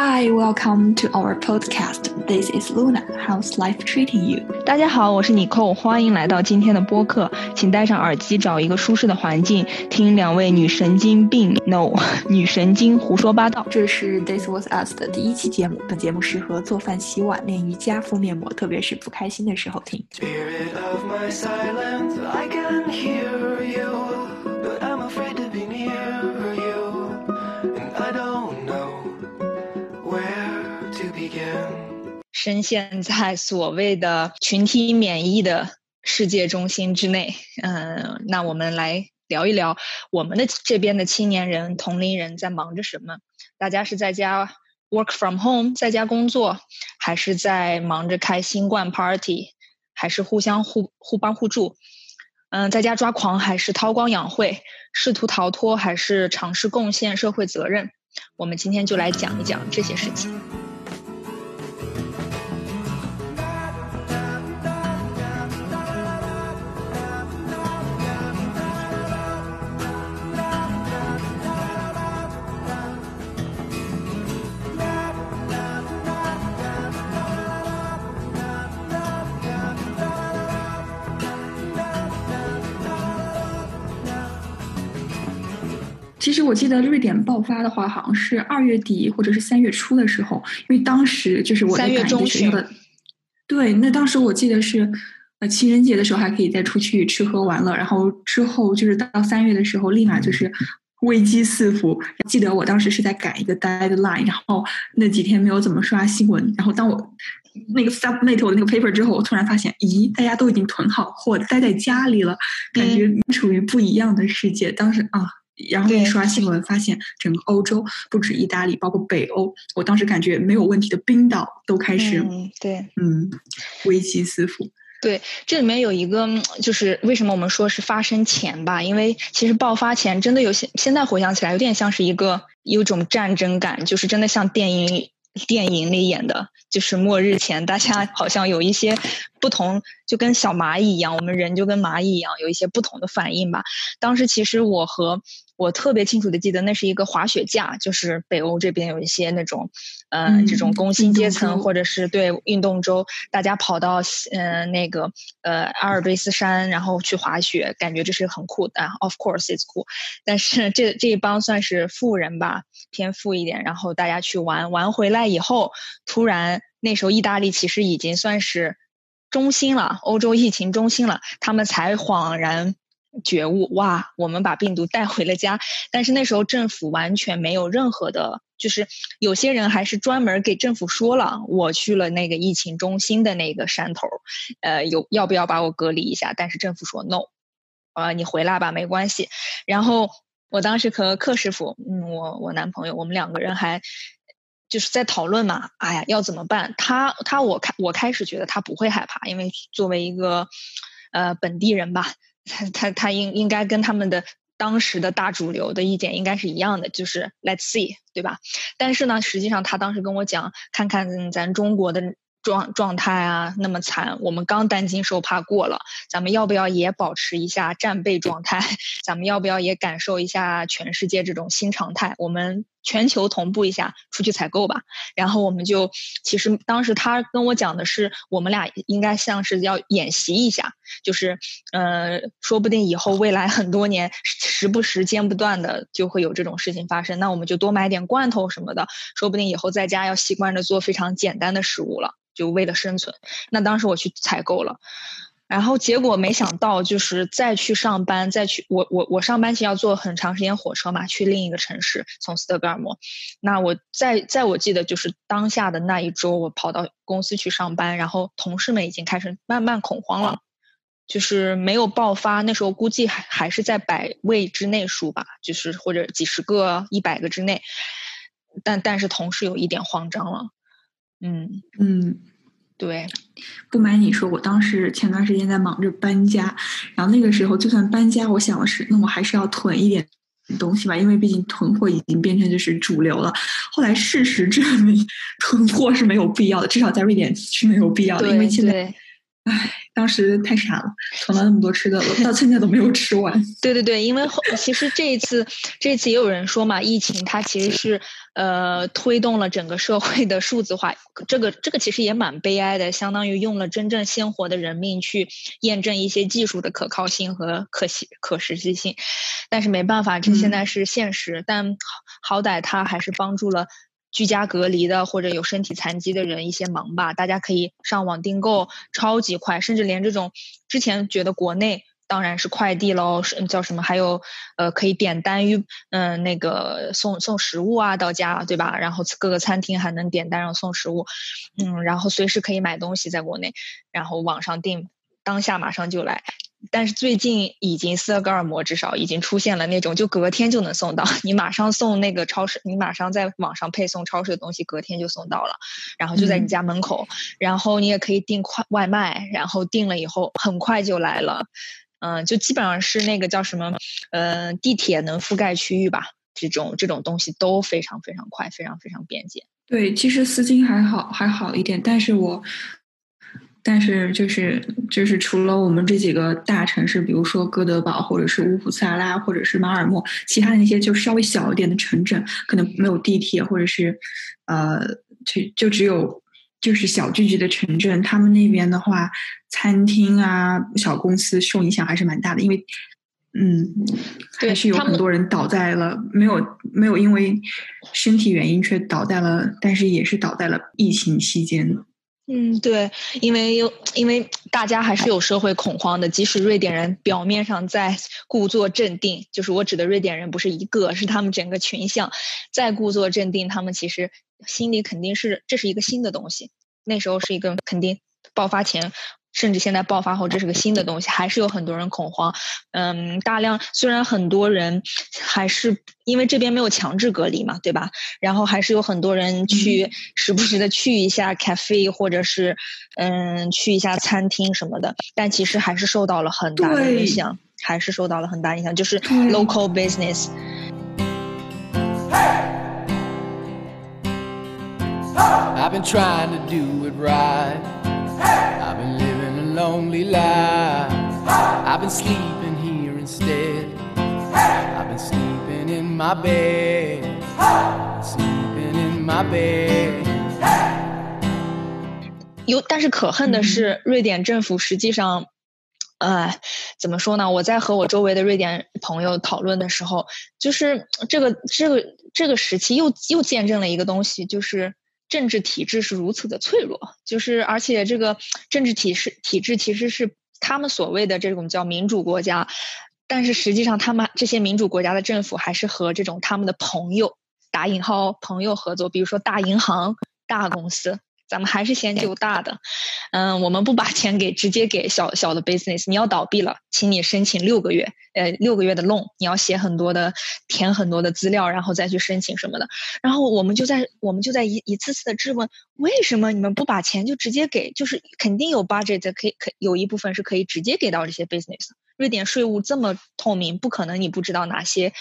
Hi, welcome to our podcast. This is Luna. How's life treating you? 大家好，我是 Nicole，，欢迎来到今天的播客。请戴上耳机，找一个舒适的环境，听两位女神经病 no 女神经胡说八道。这是 This Was Us 的第一期节目。本节目适合做饭、洗碗、练瑜伽、敷面膜，特别是不开心的时候听。Spirit of my silence, I can hear 深陷在所谓的群体免疫的世界中心之内。嗯，那我们来聊一聊我们的这边的青年人、同龄人在忙着什么？大家是在家 work from home，在家工作，还是在忙着开新冠 party，还是互相互互帮互助？嗯，在家抓狂还是韬光养晦？试图逃脱还是尝试贡献社会责任？我们今天就来讲一讲这些事情。我记得瑞典爆发的话，好像是二月底或者是三月初的时候，因为当时就是我在中学。对，那当时我记得是，呃，情人节的时候还可以再出去吃喝玩乐，然后之后就是到三月的时候，立马就是危机四伏。记得我当时是在赶一个 deadline，然后那几天没有怎么刷新闻，然后当我那个 submit 我的那个 paper 之后，我突然发现，咦，大家都已经囤好货，待在家里了，感觉处于不一样的世界。当时啊。然后一对刷新闻，发现整个欧洲不止意大利，包括北欧，我当时感觉没有问题的冰岛都开始嗯，对。嗯危机四伏。对，这里面有一个，嗯就是为什么我们说是发生前吧？因为其实爆发前真的有些，现在回想起来有点像是一个有种战争感，就是真的像电影里电影里演的，就是末日前大家好像有一些不同，就跟小蚂蚁一样，我们人就跟蚂蚁一样，有一些不同的反应吧。当时其实我和我特别清楚的记得，那是一个滑雪架，就是北欧这边有一些那种，呃，嗯这种工薪阶层或者是对运动周，大家跑到呃那个呃阿尔卑斯山，然后去滑雪，感觉这是很酷的。Of course it's cool，但是这这一帮算是富人吧，偏富一点，然后大家去玩，玩回来以后，突然那时候意大利其实已经算是中心了，欧洲疫情中心了，他们才恍然。觉悟哇，我们把病毒带回了家，但是那时候政府完全没有任何的，就是有些人还是专门给政府说了，我去了那个疫情中心的那个山头，呃，有要不要把我隔离一下？但是政府说 no，呃，你回来吧，没关系。然后我当时和克师傅，嗯，我我男朋友，我们两个人还就是在讨论嘛，哎呀，要怎么办？他他我开我开始觉得他不会害怕，因为作为一个呃本地人吧，他他他应应该跟他们的当时的大主流的意见应该是一样的，就是 Let's see，对吧？但是呢，实际上他当时跟我讲，看看咱中国的状状态啊，那么惨，我们刚担惊受怕过了，咱们要不要也保持一下战备状态？咱们要不要也感受一下全世界这种新常态？我们全球同步一下，出去采购吧。然后我们就，其实当时他跟我讲的是，我们俩应该像是要演习一下，就是，呃，说不定以后未来很多年，时不时间不断的就会有这种事情发生。那我们就多买点罐头什么的，说不定以后在家要习惯着做非常简单的食物了，就为了生存。那当时我去采购了。然后结果没想到，就是再去上班，再去我我我上班其实要坐很长时间火车嘛，去另一个城市，从斯德哥尔摩。那我在在我记得就是当下的那一周，我跑到公司去上班，然后同事们已经开始慢慢恐慌了，就是没有爆发，那时候估计还还是在百位之内数吧，就是或者几十个、一百个之内。但但是同事有一点慌张了，嗯，嗯，对，不瞒你说，我当时前段时间在忙着搬家，然后那个时候就算搬家，我想的是，那我还是要囤一点东西吧，因为毕竟囤货已经变成就是主流了。后来事实证明，囤货是没有必要的，至少在瑞典是没有必要的，因为现在对唉，当时太傻了，囤了那么多吃的，到现在都没有吃完。对对对，因为后其实这一次，这一次也有人说嘛，疫情它其实是呃推动了整个社会的数字化，这个这个其实也蛮悲哀的，相当于用了真正鲜活的人命去验证一些技术的可靠性和可行可实际性，但是没办法，这现在是现实，但好歹它还是帮助了。居家隔离的或者有身体残疾的人一些忙吧，大家可以上网订购，超级快，甚至连这种之前觉得国内当然是快递喽，是叫什么？还有呃可以点单于嗯那个送送食物啊到家，对吧？然后各个餐厅还能点单然后送食物，嗯，然后随时可以买东西在国内，然后网上订，当下马上就来。但是最近已经斯德哥尔摩至少已经出现了那种就隔天就能送到，你马上送那个超市，你马上在网上配送超市的东西，隔天就送到了，然后就在你家门口，然后你也可以订快外卖，然后订了以后很快就来了，嗯，就基本上是那个叫什么，呃，地铁能覆盖区域吧，这种这种东西都非常非常快，非常非常便捷。对，其实丝巾还好还好一点，但是我。但是就是就是除了我们这几个大城市，比如说哥德堡，或者是乌普萨拉，或者是马尔默，其他的那些就稍微小一点的城镇，可能没有地铁，或者是呃，就就只有就是小聚集的城镇，他们那边的话，餐厅啊，小公司受影响还是蛮大的，因为嗯，还是有很多人倒在了，没有没有因为身体原因却倒在了，但是也是倒在了疫情期间。嗯，对，因为因为大家还是有社会恐慌的，即使瑞典人表面上在故作镇定，就是我指的瑞典人不是一个，是他们整个群像在故作镇定，他们其实心里肯定是这是一个新的东西，那时候是一个肯定爆发前。甚至现在爆发后，这是个新的东西，还是有很多人恐慌。嗯，大量虽然很多人还是因为这边没有强制隔离嘛，对吧？然后还是有很多人去 时不时的去一下 cafe，或者是嗯去一下餐厅什么的。但其实还是受到了很大的影响，还是受到了很大影响，就是 local business。Lonely life. I've been sleeping here instead. I've been sleeping in my bed. Sleeping in my bed. 有，但是可恨的是，瑞典政府实际上，呃，怎么说呢？我在和我周围的瑞典朋友讨论的时候，就是这个这个这个时期又又见证了一个东西，就是政治体制是如此的脆弱，就是而且这个政治体是体制其实是他们所谓的这种叫民主国家，但是实际上他们这些民主国家的政府还是和这种他们的朋友打引号朋友合作，比如说大银行、大公司。咱们还是先救大的，嗯，我们不把钱给直接给小小的 business。你要倒闭了，请你申请六个月，呃，六个月的 loan，你要写很多的，填很多的资料，然后再去申请什么的。然后我们就在我们就在一一次次的质问，为什么你们不把钱就直接给？就是肯定有 budget 可以可有一部分是可以直接给到这些 business。瑞典税务这么透明，不可能你不知道哪些，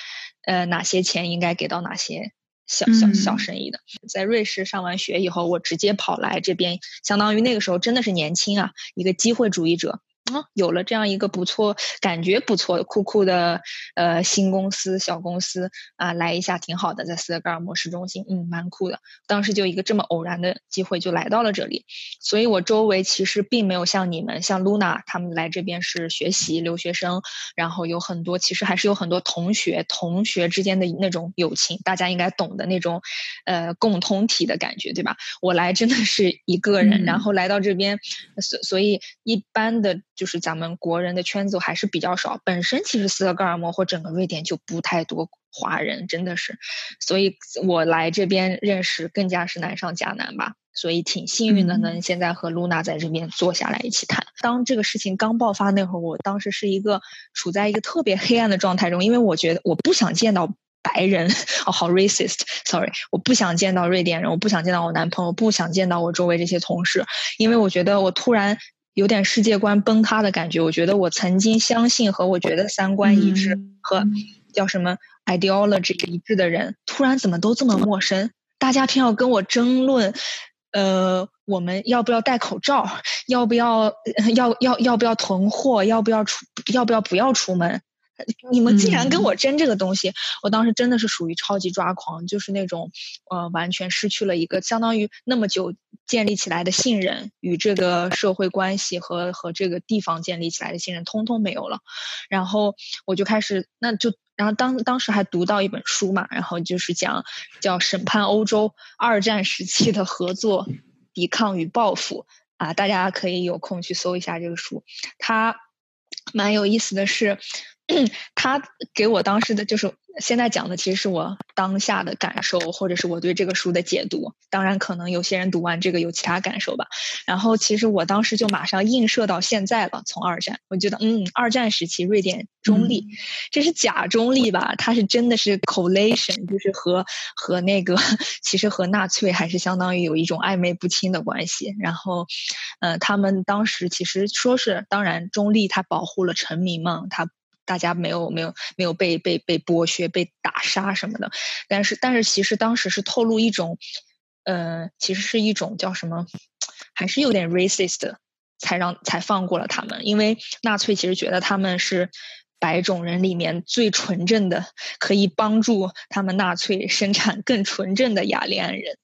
呃，哪些钱应该给到哪些。小小小生意的，在瑞士上完学以后，我直接跑来这边，相当于那个时候真的是年轻啊，一个机会主义者。啊，有了这样一个不错、感觉不错、酷酷的呃新公司、小公司啊，来一下挺好的，在斯德哥尔摩市中心，嗯，蛮酷的。当时就一个这么偶然的机会就来到了这里，所以我周围其实并没有像你们，像 Luna 他们来这边是学习留学生，然后有很多其实还是有很多同学，同学之间的那种友情，大家应该懂的那种呃共同体的感觉，对吧？我来真的是一个人，然后来到这边，所所以一般的。就是咱们国人的圈子还是比较少，本身其实斯德哥尔摩或整个瑞典就不太多华人，真的是，所以我来这边认识更加是难上加难吧，所以挺幸运的，能现在和露娜在这边坐下来一起谈。当这个事情刚爆发那会儿，我当时是一个处在一个特别黑暗的状态中，因为我觉得我不想见到白人，哦，好 racist，sorry，我不想见到瑞典人，我不想见到我男朋友，不想见到我周围这些同事，因为我觉得我突然。有点世界观崩塌的感觉。我觉得我曾经相信和我觉得三观一致和叫什么 ideology 一致的人，突然怎么都这么陌生？大家偏要跟我争论，呃，我们要不要戴口罩？要不要 要要要不要囤货？要不要出？要不要不要出门？你们竟然跟我争这个东西，我当时真的是属于超级抓狂，就是那种呃，完全失去了一个相当于那么久建立起来的信任与这个社会关系和和这个地方建立起来的信任，通通没有了。然后我就开始，那就然后当当时还读到一本书嘛，然后就是讲叫审判欧洲二战时期的合作、抵抗与报复啊，大家可以有空去搜一下这个书，它蛮有意思的是。他给我当时的就是现在讲的，其实是我当下的感受，或者是我对这个书的解读。当然，可能有些人读完这个有其他感受吧。然后，其实我当时就马上映射到现在了。从二战，我觉得，嗯，二战时期瑞典中立，这是假中立吧？它是真的是 collation，就是和和那个其实和纳粹还是相当于有一种暧昧不清的关系。然后，呃，他们当时其实说是，当然中立，它保护了臣民嘛，它。大家没有没有没有被被被剥削、被打杀什么的，但是但是其实当时是透露一种，呃，其实是一种叫什么，还是有点 racist，才让才放过了他们，因为纳粹其实觉得他们是。白种人里面最纯正的，可以帮助他们纳粹生产更纯正的雅利安人。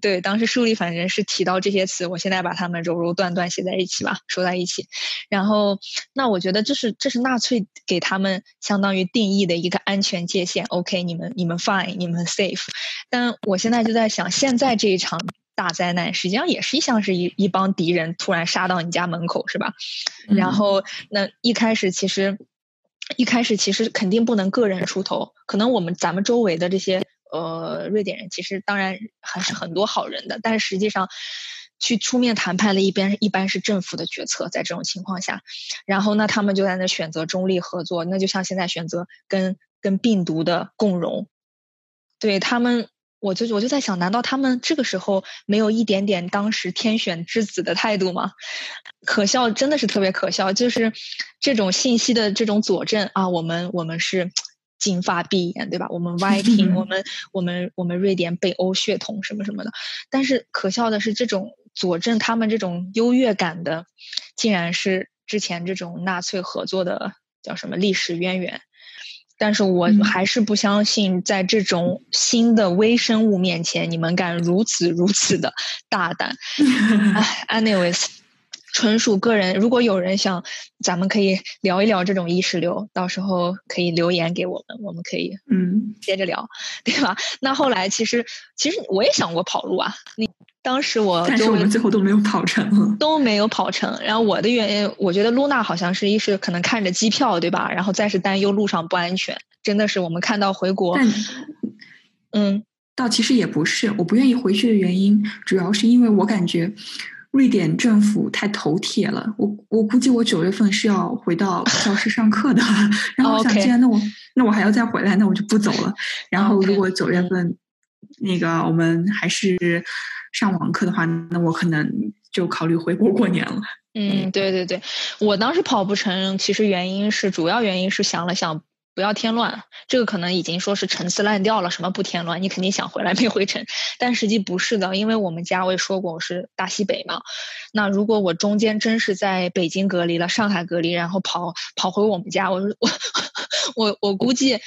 对，当时书里反正是提到这些词，我现在把它们揉揉断断写在一起吧，说在一起。然后，那我觉得这是这是纳粹给他们相当于定义的一个安全界限。OK，你们你们 fine，你们 safe。但我现在就在想，现在这一场大灾难，实际上也是像是一一帮敌人突然杀到你家门口，是吧？然后，那一开始其实。一开始其实肯定不能个人出头，可能我们咱们周围的这些呃瑞典人，其实当然还是很多好人的，但是实际上去出面谈判的一边一般是政府的决策，在这种情况下，然后呢他们就在那选择中立合作，那就像现在选择跟跟病毒的共荣，对他们。我就我就在想，难道他们这个时候没有一点点当时天选之子的态度吗？可笑，真的是特别可笑。就是这种信息的这种佐证啊，我们我们是金发碧眼，对吧？我们 Viking，我们 我们我们瑞典北欧血统什么什么的。但是可笑的是，这种佐证他们这种优越感的，竟然是之前这种纳粹合作的叫什么历史渊源。但是我还是不相信，在这种新的微生物面前，你们敢如此如此的大胆。Anyways，纯属个人。如果有人想，咱们可以聊一聊这种意识流，到时候可以留言给我们，我们可以嗯接着聊，对吧？那后来其实其实我也想过跑路啊，你。当时我，但是我们最后都没有跑成，都没有跑成。然后我的原因，我觉得露娜好像是一是可能看着机票，对吧？然后再是担忧路上不安全。真的是我们看到回国，嗯，倒其实也不是，我不愿意回去的原因，主要是因为我感觉瑞典政府太头铁了。我我估计我九月份是要回到 教室上课的，然后我想，既然那我那我还要再回来，那我就不走了。然后如果九月份那个我们还是。上网课的话，那我可能就考虑回国过年了。嗯，对对对，我当时跑不成，其实原因是主要原因是想了想，不要添乱。这个可能已经说是陈词滥调了，什么不添乱？你肯定想回来没回成，但实际不是的，因为我们家我也说过我是大西北嘛。那如果我中间真是在北京隔离了，上海隔离，然后跑跑回我们家，我 我我我估计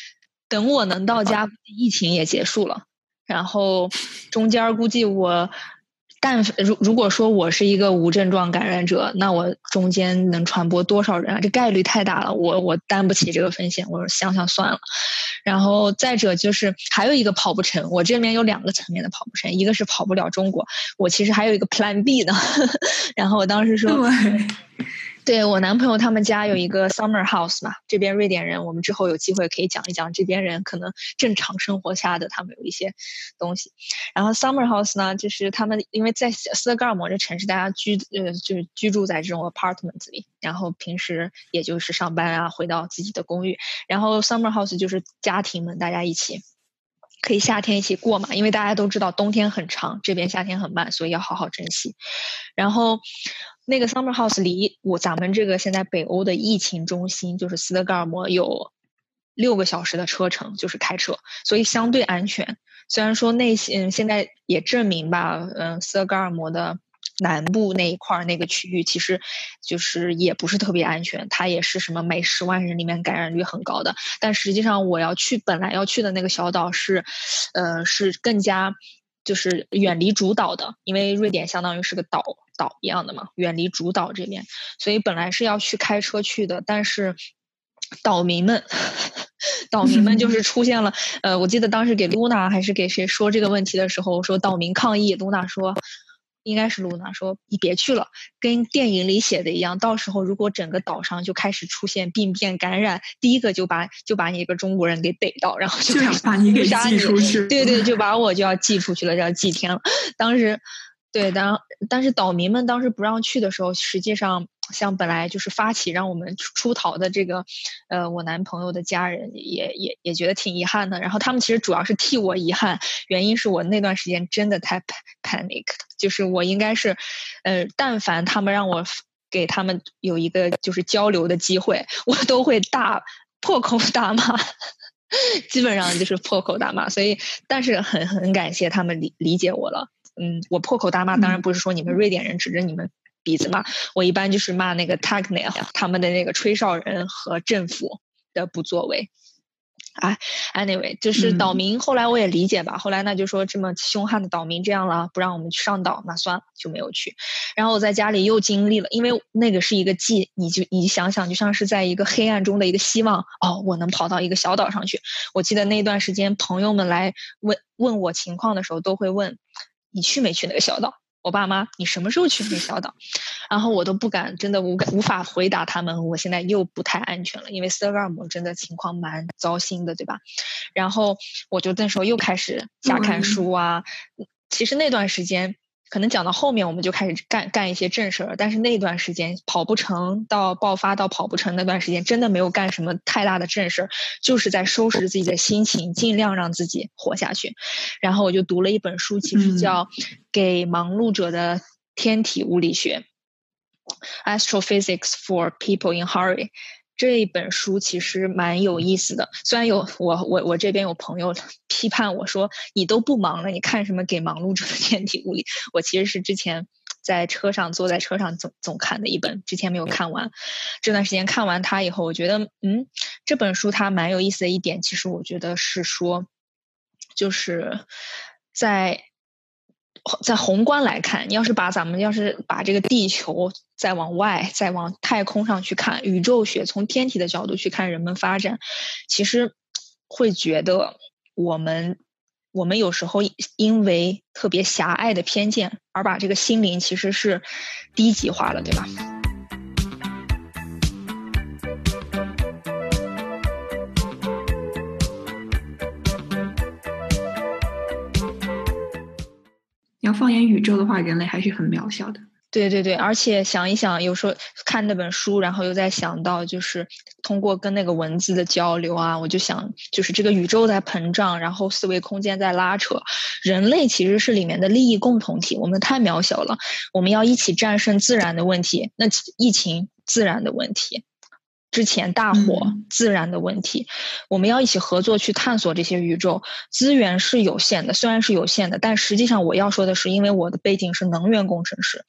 等我能到家，疫情也结束了。然后中间估计我，但如如果说我是一个无症状感染者，那我中间能传播多少人啊？这概率太大了，我我担不起这个风险。我说想想算了。然后再者就是还有一个跑不成，我这边有两个层面的跑不成，一个是跑不了中国，我其实还有一个 Plan B 呢。然后我当时说。对我男朋友他们家有一个 summer house 嘛，这边瑞典人，我们之后有机会可以讲一讲这边人可能正常生活下的他们有一些东西。然后 summer house 呢，就是他们因为在斯德哥尔摩这城市，大家居呃就是居住在这种 apartment 里，然后平时也就是上班啊，回到自己的公寓。然后 summer house 就是家庭们大家一起可以夏天一起过嘛，因为大家都知道冬天很长，这边夏天很慢，所以要好好珍惜。然后。那个 summer house 离我咱们这个现在北欧的疫情中心就是斯德哥尔摩有六个小时的车程，就是开车，所以相对安全。虽然说那些现在也证明吧，嗯斯德哥尔摩的南部那一块儿那个区域，其实就是也不是特别安全，它也是什么每十万人里面感染率很高的。但实际上我要去本来要去的那个小岛是，呃，是更加就是远离主岛的，因为瑞典相当于是个岛岛一样的嘛，远离主岛这边，所以本来是要去开车去的，但是岛民们。岛民们就 是出现了，呃，我记得当时给露娜还是给谁说这个问题的时候，说岛民抗议，露娜说，应该是露娜说，你别去了，跟电影里写的一样，到时候如果整个岛上就开始出现病变感染，第一个就把就把你一个中国人给逮到，然后就把你给杀寄出去，对对，就把我就要寄出去了，要祭天了。当时，对，当但是岛民们当时不让去的时候，实际上。像本来就是发起让我们出逃的这个，呃，我男朋友的家人也也也觉得挺遗憾的。然后他们其实主要是替我遗憾，原因是我那段时间真的太 panic，就是我应该是，呃，但凡他们让我给他们有一个就是交流的机会，我都会大破口大骂，基本上就是破口大骂。所以，但是很很感谢他们理理解我了。嗯，我破口大骂当然不是说你们瑞典人指着你们。鼻子骂我一般就是骂那个 t a g n e l 他们的那个吹哨人和政府的不作为。哎，anyway，就是岛民。后来我也理解吧。后来那就说这么凶悍的岛民这样了，不让我们去上岛，那算了，就没有去。然后我在家里又经历了，因为那个是一个记，你就你想想，就像是在一个黑暗中的一个希望。哦，我能跑到一个小岛上去。我记得那段时间，朋友们来问问我情况的时候，都会问你去没去那个小岛。我爸妈，你什么时候去那小岛？然后我都不敢，真的无无法回答他们。我现在又不太安全了，因为斯德哥尔摩真的情况蛮糟心的，对吧？然后我就那时候又开始瞎看书啊。其实那段时间。可能讲到后面，我们就开始干干一些正事儿。但是那段时间跑不成，到爆发到跑不成那段时间，真的没有干什么太大的正事儿，就是在收拾自己的心情，尽量让自己活下去。然后我就读了一本书，其实叫《给忙碌者的天体物理学》（Astrophysics for People in Hurry）。这一本书其实蛮有意思的，虽然有我我我这边有朋友批判我说你都不忙了，你看什么给忙碌者的天体物理？我其实是之前在车上坐在车上总总看的一本，之前没有看完。这段时间看完它以后，我觉得嗯，这本书它蛮有意思的一点，其实我觉得是说，就是在。在宏观来看，你要是把咱们要是把这个地球再往外、再往太空上去看，宇宙学从天体的角度去看人们发展，其实会觉得我们我们有时候因为特别狭隘的偏见，而把这个心灵其实是低级化了，对吧？放眼宇宙的话，人类还是很渺小的。对对对，而且想一想，有时候看那本书，然后又在想到，就是通过跟那个文字的交流啊，我就想，就是这个宇宙在膨胀，然后四维空间在拉扯，人类其实是里面的利益共同体，我们太渺小了，我们要一起战胜自然的问题，那疫情自然的问题。之前大火自然的问题，我们要一起合作去探索这些宇宙资源是有限的，虽然是有限的，但实际上我要说的是，因为我的背景是能源工程师，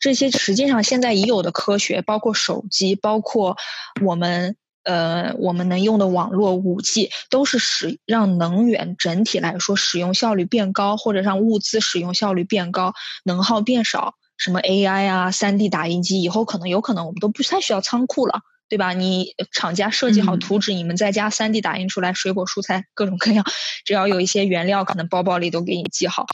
这些实际上现在已有的科学，包括手机，包括我们呃我们能用的网络五 G，都是使让能源整体来说使用效率变高，或者让物资使用效率变高，能耗变少。什么 AI 啊，三 D 打印机，以后可能有可能我们都不太需要仓库了。对吧？你厂家设计好图纸，你们在家三 D 打印出来水果蔬菜各种各样，只要有一些原料，可能包包里都给你寄好。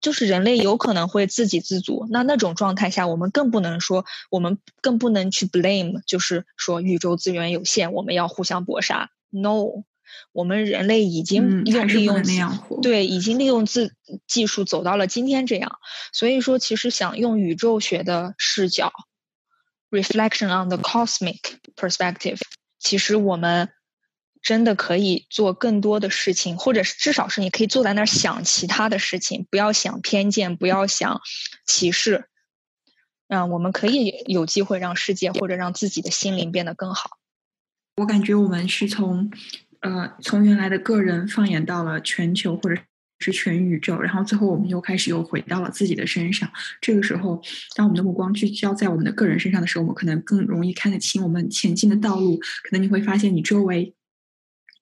就是人类有可能会自给自足，那那种状态下，我们更不能说，我们更不能去 blame，就是说宇宙资源有限，我们要互相搏杀。No，我们人类已经用利用对，已经利用自技术走到了今天这样。所以说，其实想用宇宙学的视角。Reflection on the cosmic perspective，其实我们真的可以做更多的事情，或者是至少是你可以坐在那儿想其他的事情，不要想偏见，不要想歧视。嗯，我们可以有机会让世界或者让自己的心灵变得更好。我感觉我们是从呃从原来的个人放眼到了全球或者是全宇宙，然后最后我们又开始又回到了自己的身上。这个时候，当我们的目光聚焦在我们的个人身上的时候，我们可能更容易看得清我们前进的道路。可能你会发现，你周围，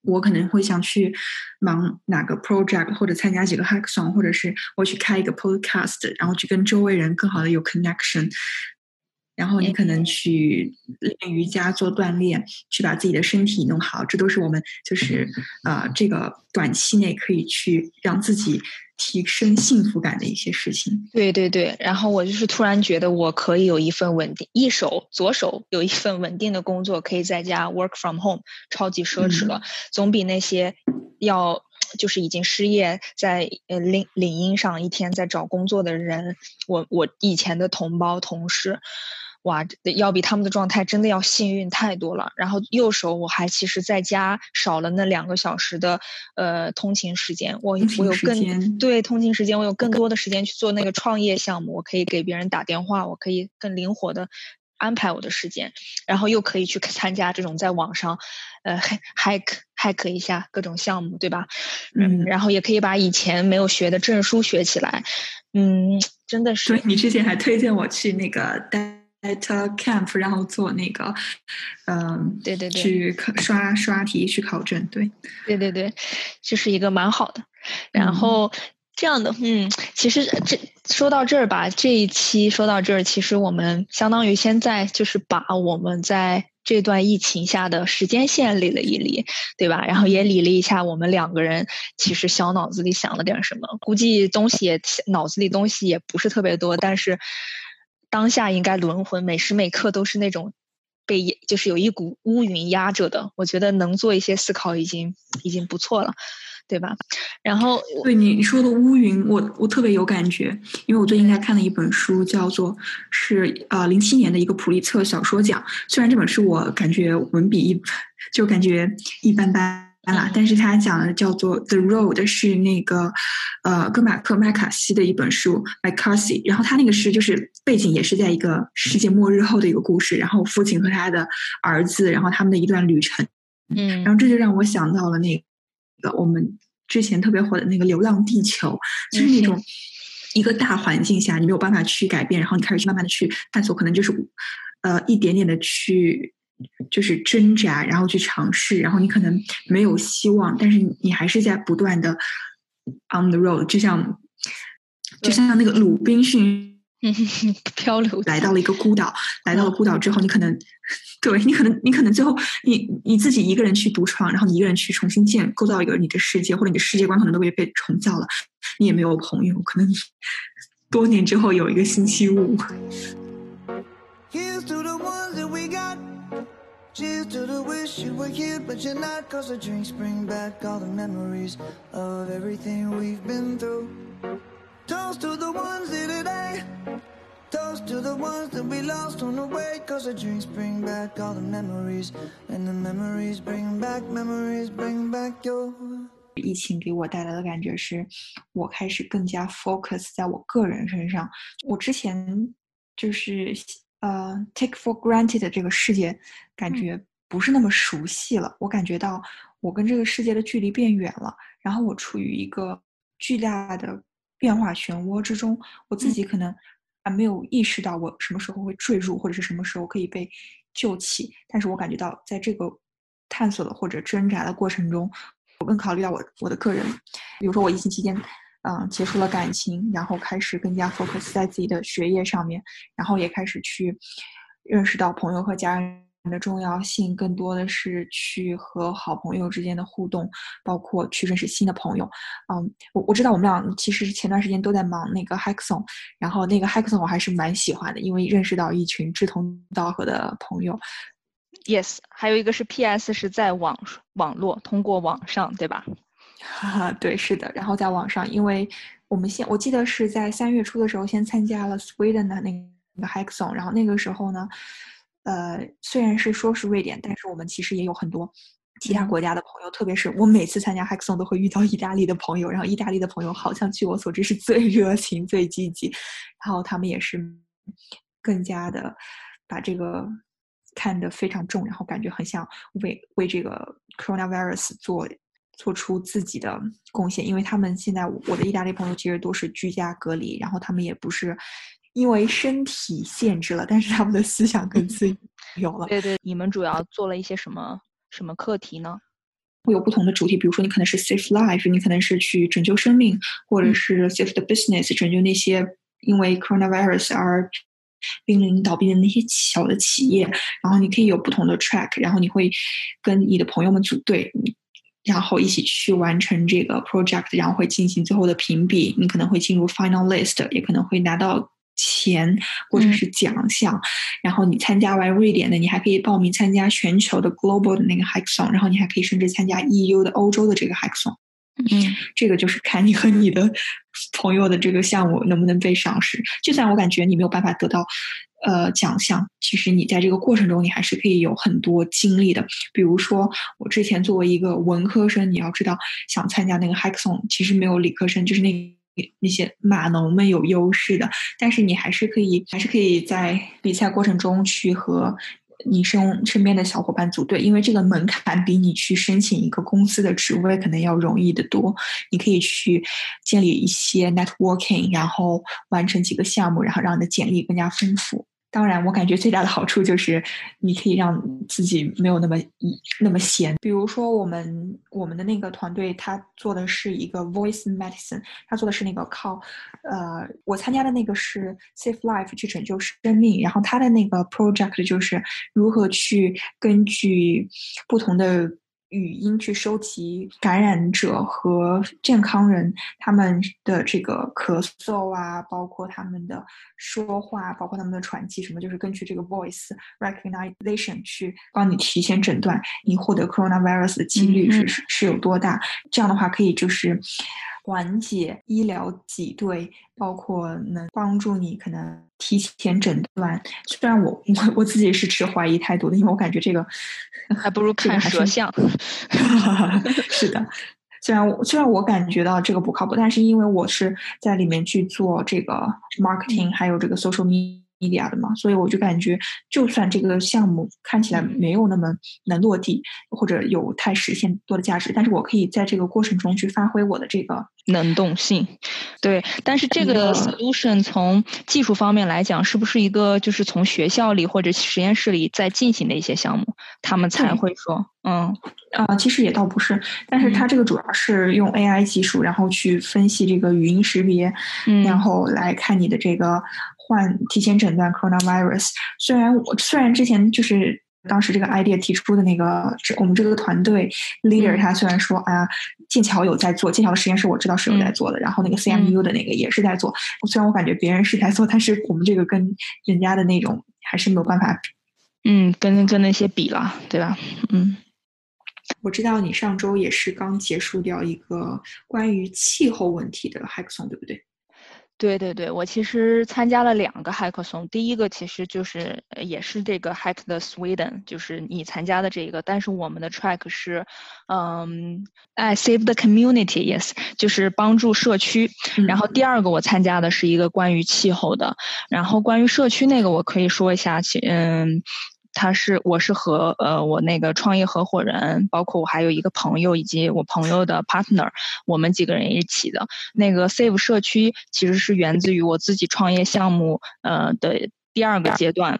我可能会想去忙哪个 project，或者参加几个 hackathon，或者是我去开一个 podcast，然后去跟周围人更好的有 connection。然后你可能去练瑜伽、做锻炼，去把自己的身体弄好，这都是我们就是呃这个短期内可以去让自己提升幸福感的一些事情。对对对，然后我就是突然觉得我可以有一份稳定，一手左手有一份稳定的工作，可以在家 work from home，超级奢侈了，总比那些要就是已经失业在呃领领英上一天在找工作的人，我我以前的同胞同事。哇，要比他们的状态真的要幸运太多了。然后右手我还其实在家少了那两个小时的呃通勤时间，我我有更对通勤时间，我有更多的时间去做那个创业项目，我可以给别人打电话，我可以更灵活的安排我的时间，然后又可以去参加这种在网上呃 hack hack 一下各种项目，对吧？嗯，然后也可以把以前没有学的证书学起来。嗯，真的是。所以你之前还推荐我去那个单。At camp，然后做那个，嗯，对对对，去考刷刷题去考证，对，对对对，这是一个蛮好的。然后这样的，嗯，其实这说到这儿吧，这一期说到这儿，其实我们相当于现在就是把我们在这段疫情下的时间线理了一理，对吧？然后也理了一下我们两个人其实小脑子里想了点什么，估计东西也脑子里东西也不是特别多，但是。当下应该轮回，每时每刻都是那种被就是有一股乌云压着的。我觉得能做一些思考已经已经不错了，对吧？然后对你说的乌云，我我特别有感觉，因为我最近在看的一本书叫做是呃零七年的一个普利策小说奖。虽然这本书我感觉文笔一就感觉一般般。啦，但是他讲的叫做《The Road》，是那个呃，哥马克麦卡西的一本书，McCarthy。然后他那个诗就是背景也是在一个世界末日后的一个故事，然后父亲和他的儿子，然后他们的一段旅程。嗯，然后这就让我想到了那个我们之前特别火的那个《流浪地球》，就是那种一个大环境下你没有办法去改变，然后你开始去慢慢的去探索，可能就是呃一点点的去。就是挣扎，然后去尝试，然后你可能没有希望，但是你还是在不断的 on the road，就像就像那个鲁滨逊 漂流，来到了一个孤岛，来到了孤岛之后，你可能对你可能你可能最后你你自己一个人去独闯，然后你一个人去重新建构造一个你的世界，或者你的世界观可能都被被重造了，你也没有朋友，可能你多年之后有一个星期五。Cheers to the wish you were here, but you're not. Cause the drinks bring back all the memories of everything we've been through. Toast to the ones here today. Toast to the ones that we lost on the way. Cause the drinks bring back all the memories. And the memories bring back, memories bring back your. 疫情给我带来的感觉是，我开始更加 focus 在我个人身上。我之前就是 呃，take for granted 这个世界感觉不是那么熟悉了。我感觉到我跟这个世界的距离变远了，然后我处于一个巨大的变化漩涡之中。我自己可能还没有意识到我什么时候会坠入，或者是什么时候可以被救起。但是我感觉到在这个探索的或者挣扎的过程中，我更考虑到我我的个人，比如说我疫情期间。嗯，结束了感情，然后开始更加 focus 在自己的学业上面，然后也开始去认识到朋友和家人的重要性，更多的是去和好朋友之间的互动，包括去认识新的朋友。嗯，我我知道我们俩其实前段时间都在忙那个 hackathon，然后那个 hackathon 我还是蛮喜欢的，因为认识到一群志同道合的朋友。Yes，还有一个是 PS 是在网网络通过网上，对吧？哈哈，对，是的。然后在网上，因为我们先，我记得是在三月初的时候，先参加了 Sweden 的那个 Hackathon。然后那个时候呢，呃，虽然是说是瑞典，但是我们其实也有很多其他国家的朋友。特别是我每次参加 Hackathon 都会遇到意大利的朋友，然后意大利的朋友好像据我所知是最热情、最积极。然后他们也是更加的把这个看得非常重，然后感觉很想为为这个 Coronavirus 做。做出自己的贡献，因为他们现在我的意大利朋友其实都是居家隔离，然后他们也不是因为身体限制了，但是他们的思想更自由了。对对，你们主要做了一些什么什么课题呢？会有不同的主题，比如说你可能是 save life，你可能是去拯救生命，或者是 save the business，拯救那些因为 coronavirus 而濒临倒闭的那些小的企业。然后你可以有不同的 track，然后你会跟你的朋友们组队，然后一起去完成这个 project，然后会进行最后的评比。你可能会进入 final list，也可能会拿到。钱或者是奖项，然后你参加完瑞典的，你还可以报名参加全球的 global 的那个 hackathon，然后你还可以甚至参加 EU 的欧洲的这个 hackathon。嗯，这个就是看你和你的朋友的这个项目能不能被赏识。就算我感觉你没有办法得到呃奖项，其实你在这个过程中你还是可以有很多经历的。比如说我之前作为一个文科生，你要知道想参加那个 hackathon，其实没有理科生，就是那。那些码农们有优势的，但是你还是可以，还是可以在比赛过程中去和你身身边的小伙伴组队，因为这个门槛比你去申请一个公司的职位可能要容易得多。你可以去建立一些 networking，然后完成几个项目，然后让你的简历更加丰富。当然，我感觉最大的好处就是你可以让自己没有那么那么闲。比如说，我们我们的那个团队，他做的是一个 voice medicine，他做的是那个靠，呃，我参加的那个是 save life 去拯救生命，然后他的那个 project 就是如何去根据不同的。语音去收集感染者和健康人他们的这个咳嗽啊，包括他们的说话，包括他们的喘气什么，就是根据这个 voice recognition 去帮你提前诊断你获得 coronavirus 的几率是是有多大。这样的话可以就是缓解医疗挤兑，包括能帮助你可能提前诊断。虽然我我 我自己是持怀疑态度的，因为我感觉这个。还不如看舌像，是的。虽然我虽然我感觉到这个不靠谱，但是因为我是在里面去做这个 marketing，还有这个 social media 的嘛，所以我就感觉，就算这个项目看起来没有那么能落地，或者有太实现多的价值，但是我可以在这个过程中去发挥我的这个。能动性，对，但是这个 solution 从技术方面来讲，是不是一个就是从学校里或者实验室里在进行的一些项目，他们才会说，嗯，啊，其实也倒不是，但是它这个主要是用 AI 技术，然后去分析这个语音识别，然后来看你的这个患提前诊断 coronavirus。虽然我虽然之前就是。当时这个 idea 提出的那个，我们这个团队 leader 他虽然说啊，剑桥有在做，剑桥的实验室我知道是有在做的，然后那个 CMU 的那个也是在做。虽然我感觉别人是在做，但是我们这个跟人家的那种还是没有办法，嗯，跟跟那些比了，对吧？嗯，我知道你上周也是刚结束掉一个关于气候问题的 hackathon，对不对？对对对，我其实参加了两个 hackathon，第一个其实就是也是这个 Hack the Sweden，就是你参加的这个，但是我们的 track 是，嗯，I save the community，yes，就是帮助社区。然后第二个我参加的是一个关于气候的，然后关于社区那个我可以说一下，嗯。他是，我是和呃我那个创业合伙人，包括我还有一个朋友以及我朋友的 partner，我们几个人一起的。那个 Save 社区其实是源自于我自己创业项目呃的第二个阶段，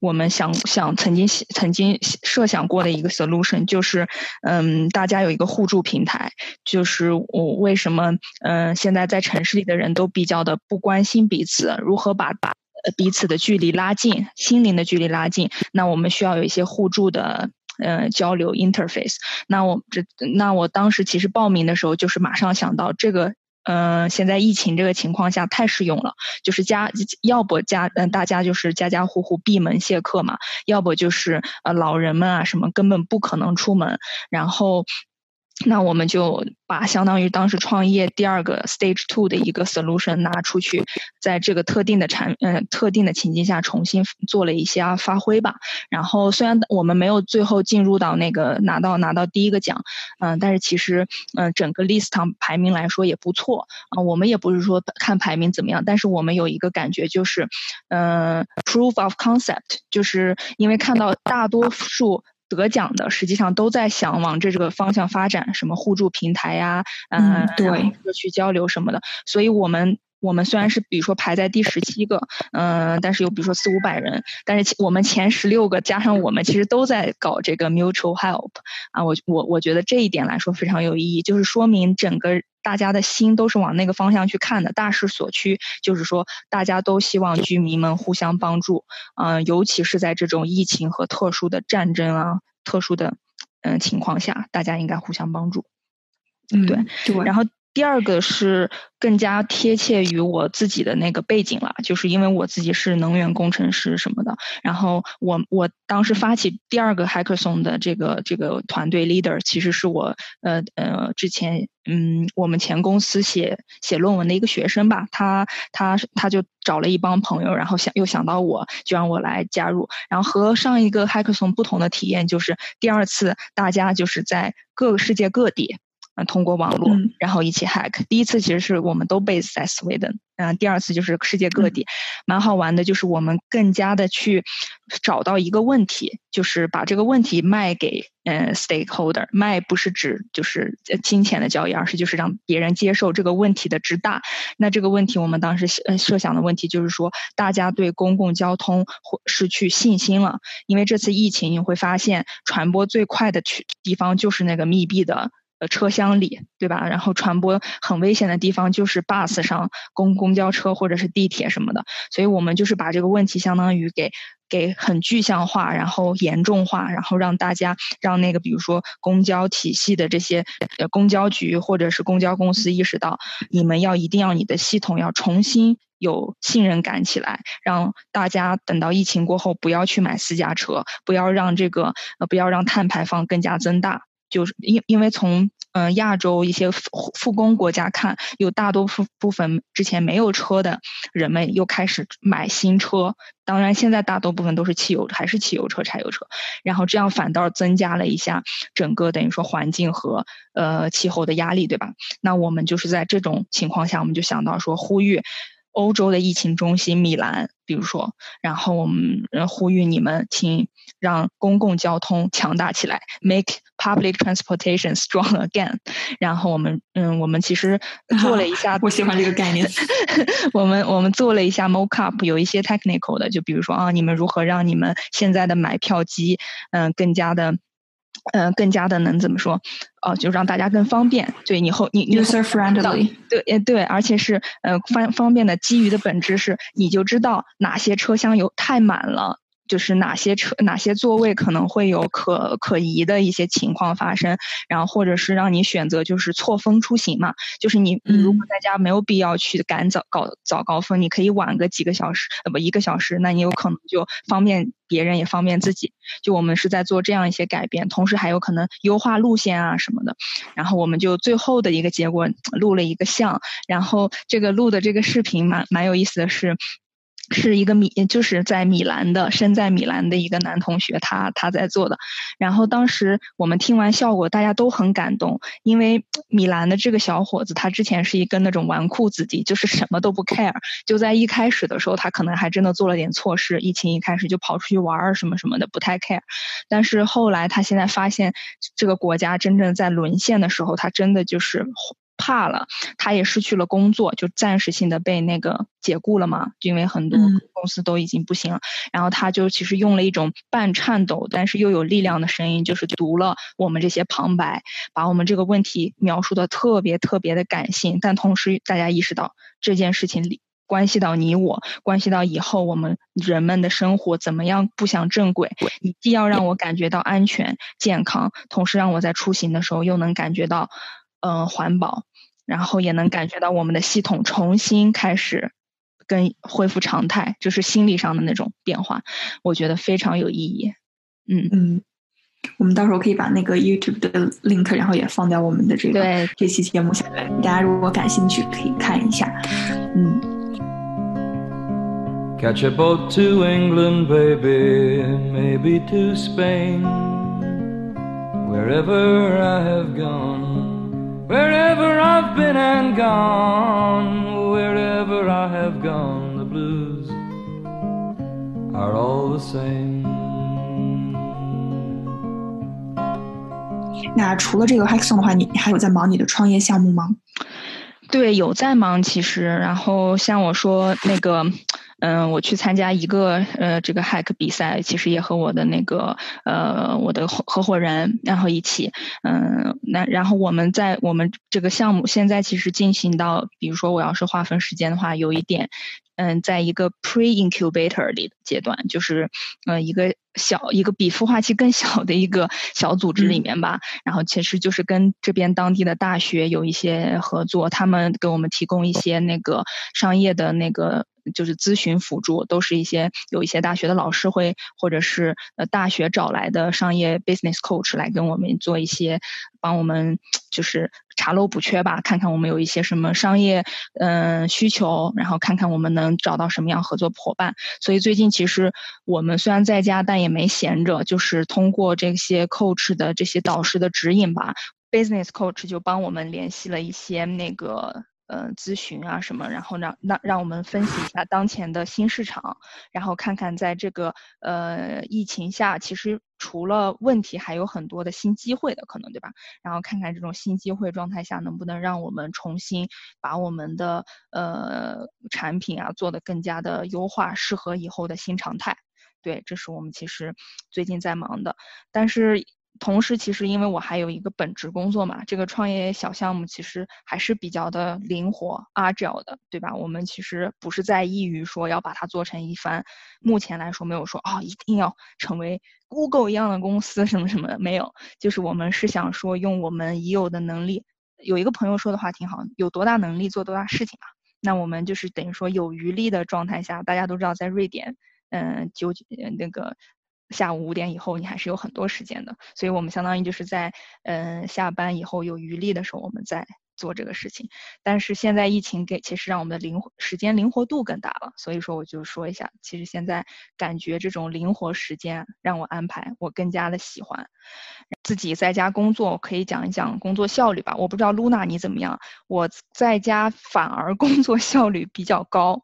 我们想想曾经曾经设想过的一个 solution，就是嗯大家有一个互助平台，就是我为什么嗯现在在城市里的人都比较的不关心彼此，如何把把。呃，彼此的距离拉近，心灵的距离拉近。那我们需要有一些互助的，呃，交流 interface。那我这，那我当时其实报名的时候，就是马上想到这个，嗯，现在疫情这个情况下太适用了，就是家，要不家，嗯，大家就是家家户户闭门谢客嘛，要不就是呃，老人们啊什么根本不可能出门，然后。那我们就把相当于当时创业第二个 stage two 的一个 solution 拿出去，在这个特定的产嗯特定的情境下重新做了一些发挥吧。然后虽然我们没有最后进入到那个拿到拿到第一个奖，嗯，但是其实嗯整个 list 排名来说也不错啊。我们也不是说看排名怎么样，但是我们有一个感觉就是，嗯，proof of concept，就是因为看到大多数。得奖的，实际上都在想往这个方向发展，什么互助平台呀，嗯对社区交流什么的。所以我们我们虽然是比如说排在第十七个，嗯、但是有比如说四五百人，但是我们前十六个加上我们，其实都在搞这个 mutual help 啊。我我我觉得这一点来说非常有意义，就是说明整个。大家的心都是往那个方向去看的，大势所趋，就是说大家都希望居民们互相帮助，嗯、尤其是在这种疫情和特殊的战争啊、特殊的嗯、情况下，大家应该互相帮助。嗯对对，然后第二个是更加贴切于我自己的那个背景了，就是因为我自己是能源工程师什么的，然后我我当时发起第二个 hackathon 的这个这个团队 leader，其实是我呃呃之前嗯我们前公司写写论文的一个学生吧，他他他就找了一帮朋友，然后想又想到我，就让我来加入，然后和上一个 hackathon 不同的体验就是第二次大家就是在各个世界各地。呃，通过网络，嗯然后一起 hack。第一次其实是我们都 base 在 Sweden，嗯、第二次就是世界各地，蛮好玩的。就是我们更加的去找到一个问题，就是把这个问题卖给呃 stakeholder。卖不是指就是呃金钱的交易，而是就是让别人接受这个问题的之大。那这个问题，我们当时呃设想的问题就是说，大家对公共交通或失去信心了，因为这次疫情你会发现传播最快的去地方就是那个密闭的。呃，车厢里，对吧？然后传播很危险的地方就是 bus 上、公公交车或者是地铁什么的，所以我们就是把这个问题相当于给给很具象化，然后严重化，然后让大家让那个比如说公交体系的这些呃公交局或者是公交公司意识到，你们要一定要你的系统要重新有信任感起来，让大家等到疫情过后不要去买私家车，不要让这个呃不要让碳排放更加增大。就是因因为从嗯、亚洲一些复复工国家看，有大多数部分之前没有车的人们又开始买新车，当然现在大多部分都是汽油，还是汽油车、柴油车，然后这样反倒增加了一下整个等于说环境和呃气候的压力，对吧？那我们就是在这种情况下，我们就想到说呼吁。欧洲的疫情中心米兰，比如说，然后我们呃呼吁你们，请让公共交通强大起来，make public transportation strong again。然后我们嗯，我们其实 做了一下，我喜欢这个概念。我们我们做了一下 mock up，有一些 technical 的，就比如说啊，你们如何让你们现在的买票机嗯、更加的。嗯，更加的能怎么说？哦、就让大家更方便。对，你后你 User friendly，对，呃，对，而且是呃方方便的，基于的本质是，你就知道哪些车厢有太满了，就是哪些车哪些座位可能会有可可疑的一些情况发生，然后或者是让你选择就是错峰出行嘛，就是你你如果嗯在家没有必要去赶早高早高峰，你可以晚个几个小时，呃不一个小时，那你有可能就方便别人也方便自己。就我们是在做这样一些改变，同时还有可能优化路线啊什么的。然后我们就最后的一个结果录了一个像，然后这个录的这个视频蛮蛮有意思的是。是一个米，就是在米兰的，身在米兰的一个男同学，他他在做的。然后当时我们听完效果，大家都很感动，因为米兰的这个小伙子，他之前是一个那种纨绔子弟，就是什么都不 care。就在一开始的时候，他可能还真的做了点错事，疫情一开始就跑出去玩儿什么什么的，不太 care。但是后来他现在发现，这个国家真正在沦陷的时候，他真的就是怕了，他也失去了工作，就暂时性的被那个解雇了嘛，因为很多嗯公司都已经不行了。然后他就其实用了一种半颤抖，但是又有力量的声音，就是读了我们这些旁白，把我们这个问题描述的特别特别的感性，但同时大家意识到这件事情里。关系到你我，关系到以后我们人们的生活怎么样步向正轨。你既要让我感觉到安全、健康，同时让我在出行的时候又能感觉到，嗯、环保，然后也能感觉到我们的系统重新开始跟恢复常态，就是心理上的那种变化，我觉得非常有意义。嗯，嗯，我们到时候可以把那个 YouTube 的 link，然后也放在我们的这个对这期节目下面，大家如果感兴趣可以看一下。嗯，Catch a boat to England, baby, maybe to Spain. Wherever I have gone, wherever I've been and gone, wherever I have gone, the blues are all the same. 那除了这个 Hackathon 的话，你还有在忙你的创业项目吗？对，有在忙其实。然后像我说那个。嗯，我去参加一个呃这个 hack 比赛，其实也和我的那个呃我的合合伙人，然后一起，嗯，那然后我们在我们这个项目现在其实进行到，比如说我要是划分时间的话，有一点，嗯，在一个 pre incubator 里阶段，就是呃一个小一个比孵化器更小的一个小组织里面吧，然后其实就是跟这边当地的大学有一些合作，他们给我们提供一些那个商业的那个。就是咨询辅助，都是一些有一些大学的老师会，或者是呃大学找来的商业 business coach 来跟我们做一些，帮我们就是查漏补缺吧，看看我们有一些什么商业嗯需求，然后看看我们能找到什么样合作伙伴。所以最近其实我们虽然在家，但也没闲着，就是通过这些 coach 的这些导师的指引吧，business coach 就帮我们联系了一些那个。呃，咨询啊什么，然后让让让我们分析一下当前的新市场，然后看看在这个呃疫情下，其实除了问题，还有很多的新机会的可能，对吧？然后看看这种新机会状态下，能不能让我们重新把我们的呃产品啊做得更加的优化，适合以后的新常态。对，这是我们其实最近在忙的，但是。同时，其实因为我还有一个本职工作嘛，这个创业小项目其实还是比较的灵活、agile 的，对吧？我们其实不是在意于说要把它做成一番，目前来说没有说啊一定要成为 Google 一样的公司 什么什么的，没有。就是我们是想说用我们已有的能力，有一个朋友说的话挺好，有多大能力做多大事情嘛。那我们就是等于说有余力的状态下，大家都知道在瑞典，嗯，九那个。下午五点以后，你还是有很多时间的，所以我们相当于就是在嗯下班以后有余力的时候，我们在做这个事情。但是现在疫情给其实让我们的灵活时间灵活度更大了，所以说我就说一下，其实现在感觉这种灵活时间让我安排，我更加的喜欢。自己在家工作可以讲一讲工作效率吧，我不知道露娜你怎么样，我在家反而工作效率比较高。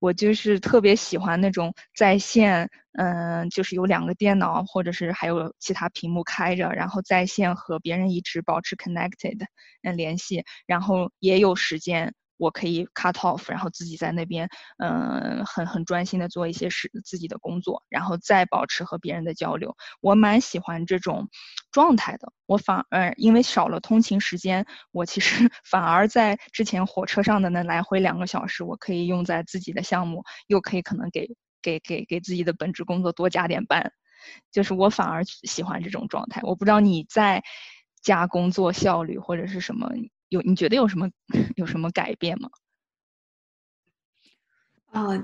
我就是特别喜欢那种在线，嗯，就是有两个电脑，或者是还有其他屏幕开着，然后在线和别人一直保持 connected，嗯，联系，然后也有时间。我可以 cut off，然后自己在那边，嗯，很很专心的做一些事自己的工作，然后再保持和别人的交流。我蛮喜欢这种状态的。我反而因为少了通勤时间，我其实 反而在之前火车上的那来回两个小时，我可以用在自己的项目，又可以可能给给给给自己的本职工作多加点班。就是我反而喜欢这种状态。我不知道你在家工作效率或者是什么。有你觉得有什么 有什么改变吗？啊，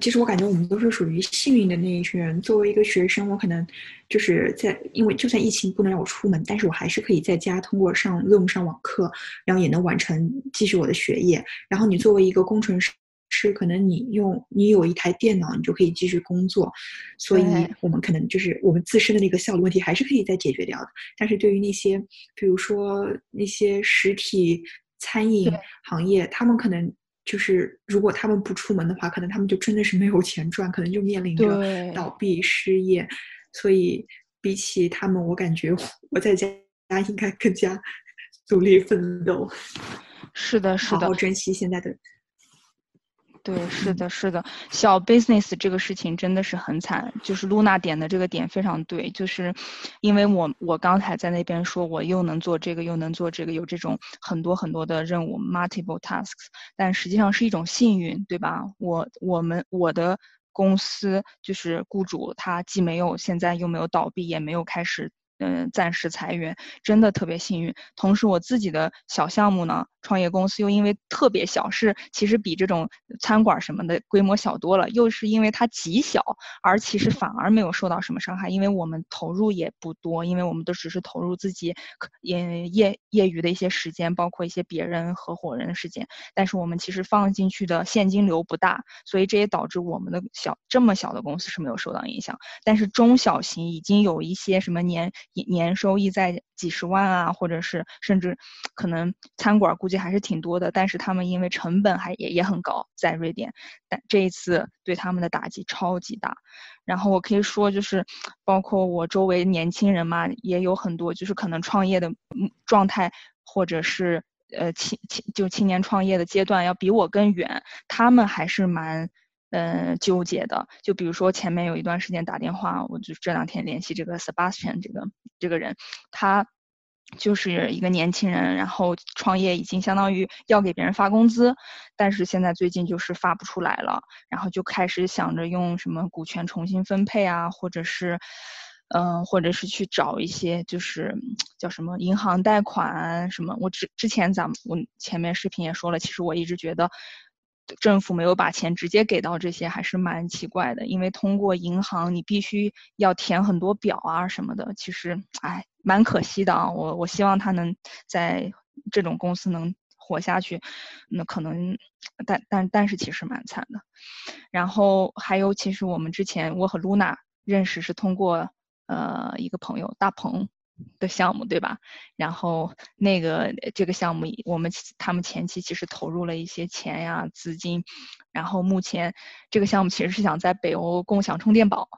其实我感觉我们都是属于幸运的那一群人。作为一个学生，我可能就是在因为就算疫情不能让我出门，但是我还是可以在家通过上 Zoom 上网课，然后也能完成继续我的学业。然后你作为一个工程师。是可能你用你有一台电脑，你就可以继续工作，所以我们可能就是我们自身的那个效率问题还是可以再解决掉的。但是对于那些比如说那些实体餐饮行业，他们可能就是如果他们不出门的话，可能他们就真的是没有钱赚，可能就面临着倒闭失业。所以比起他们，我感觉我在家应该更加 努力奋斗。是的，是的，好好珍惜现在的。对，是的，是的，小 business 这个事情真的是很惨。就是露娜点的这个点非常对，就是因为我我刚才在那边说，我又能做这个，又能做这个，有这种很多很多的任务，multiple tasks，但实际上是一种幸运，对吧？我我们我的公司就是雇主，他既没有现在又没有倒闭，也没有开始嗯暂时裁员，真的特别幸运。同时我自己的小项目呢。创业公司又因为特别小，是其实比这种餐馆什么的规模小多了。又是因为它极小，而其实反而没有受到什么伤害，因为我们投入也不多，因为我们都只是投入自己业业业余的一些时间，包括一些别人合伙人的时间。但是我们其实放进去的现金流不大，所以这也导致我们的小这么小的公司是没有受到影响。但是中小型已经有一些什么年年收益在几十万啊，或者是甚至可能餐馆估计还是挺多的，但是他们因为成本还也也很高，在瑞典，但这一次对他们的打击超级大。然后我可以说，就是包括我周围年轻人嘛，也有很多就是可能创业的状态，或者是呃青青就青年创业的阶段要比我更远，他们还是蛮。嗯，纠结的，就比如说前面有一段时间打电话，我就这两天联系这个 Sebastian 这个这个人，他就是一个年轻人，然后创业已经相当于要给别人发工资，但是现在最近就是发不出来了，然后就开始想着用什么股权重新分配啊，或者是嗯，或者是去找一些就是叫什么银行贷款什么。我之之前咱们我前面视频也说了，其实我一直觉得。政府没有把钱直接给到这些，还是蛮奇怪的。因为通过银行，你必须要填很多表啊什么的，其实哎，蛮可惜的啊。我我希望他能在这种公司能活下去，那可能，但但但是其实蛮惨的。然后还有，其实我们之前我和露娜认识是通过呃一个朋友大鹏。的项目对吧？然后那个这个项目，我们他们前期其实投入了一些钱呀、资金，然后目前这个项目其实是想在北欧共享充电宝，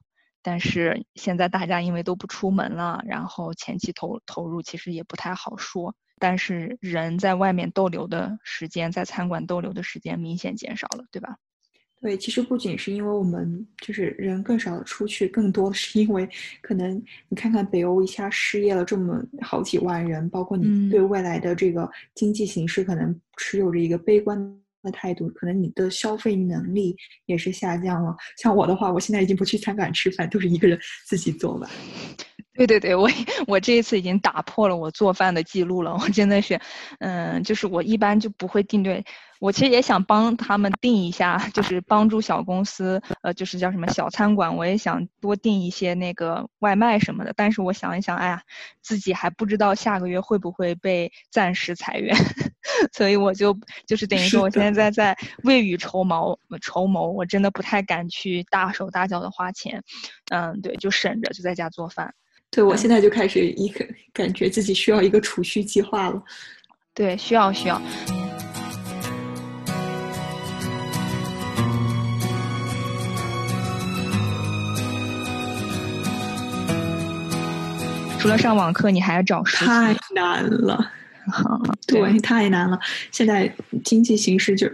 但是现在大家因为都不出门了，然后前期投投入其实也不太好说。但是人在外面逗留的时间，在餐馆逗留的时间明显减少了，对吧？对，其实不仅是因为我们就是人更少的出去，更多的是因为可能你看看北欧一下失业了这么好几万人，包括你对未来的这个经济形势可能持有着一个悲观的态度，可能你的消费能力也是下降了。像我的话，我现在已经不去餐馆吃饭，都是一个人自己做饭。对对对，我我这一次已经打破了我做饭的记录了。我真的是，嗯，就是我一般就不会订对。我其实也想帮他们订一下，就是帮助小公司，呃，就是叫什么小餐馆，我也想多订一些那个外卖什么的。但是我想一想，哎呀，自己还不知道下个月会不会被暂时裁员，所以我就就是等于说，我现在在未雨绸缪，绸缪，我真的不太敢去大手大脚的花钱，嗯，对，就省着，就在家做饭。对，我现在就开始一个感觉自己需要一个储蓄计划了。对，需要需要。除了上网课，你还要找实习，太难了。对，太难了。现在经济形势就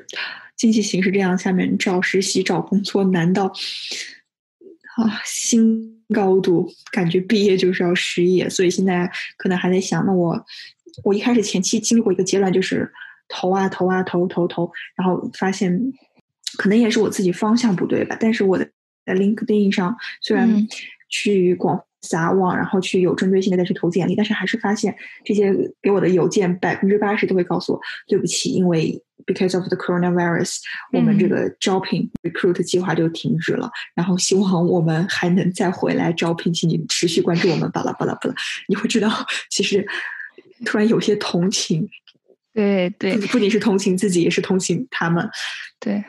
经济形势这样，下面找实习、找工作难道啊新高度，感觉毕业就是要失业。所以现在可能还在想，那我我一开始前期经历过一个阶段，就是投啊投啊投投投，然后发现可能也是我自己方向不对吧。但是我的在 LinkedIn 上虽然去广。撒网，然后去有针对性的再去投简历，但是还是发现这些给我的邮件百分之八十都会告诉我对不起，因为 because of the coronavirus，我们这个招聘 recruit 计划就停止了。然后希望我们还能再回来招聘，请你持续关注我们。巴拉巴拉巴拉，你会知道，其实突然有些同情，对对，不仅是同情自己，也是同情他们，对。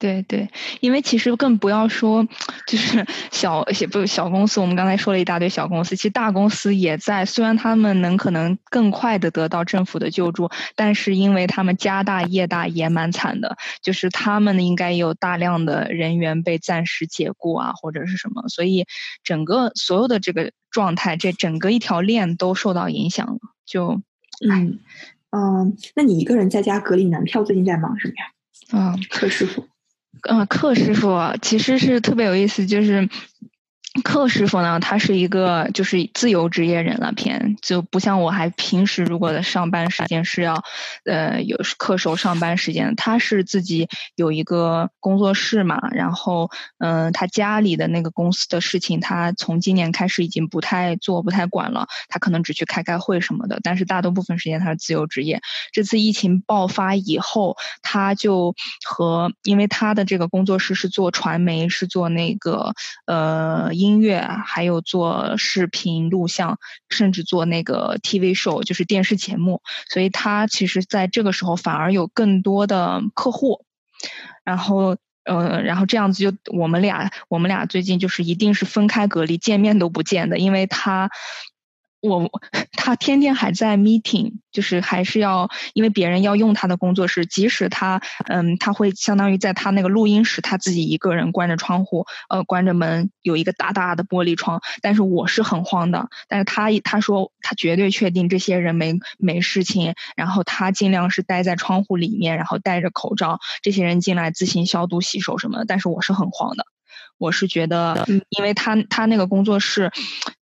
对对，因为其实更不要说，就是小也不小公司，我们刚才说了一大堆小公司，其实大公司也在。虽然他们能可能更快的得到政府的救助，但是因为他们家大业大，也蛮惨的。就是他们应该有大量的人员被暂时解雇啊，或者是什么，所以整个所有的这个状态，这整个一条链都受到影响了。就嗯嗯，那你一个人在家隔离男票，最近在忙什么呀？啊，柯师傅。嗯，克师傅其实是特别有意思，就是。克师傅呢，他是一个就是自由职业人了，偏就不像我还平时如果的上班时间是要，呃，有恪守上班时间。他是自己有一个工作室嘛，然后嗯，他家里的那个公司的事情，他从今年开始已经不太做、不太管了。他可能只去开开会什么的，但是大多部分时间他是自由职业。这次疫情爆发以后，他就和因为他的这个工作室是做传媒，是做那个呃。音乐，还有做视频录像，甚至做那个 TV show，就是电视节目。所以他其实在这个时候反而有更多的客户。然后，呃，然后这样子就我们俩，我们俩最近就是一定是分开隔离，见面都不见的，因为他我 他天天还在 meeting，就是还是要因为别人要用他的工作室，即使他嗯他会相当于在他那个录音室他自己一个人关着窗户呃关着门有一个大大的玻璃窗，但是我是很慌的，但是他他说他绝对确定这些人没没事情，然后他尽量是待在窗户里面，然后戴着口罩，这些人进来自行消毒洗手什么的，但是我是很慌的。我是觉得，因为他他那个工作室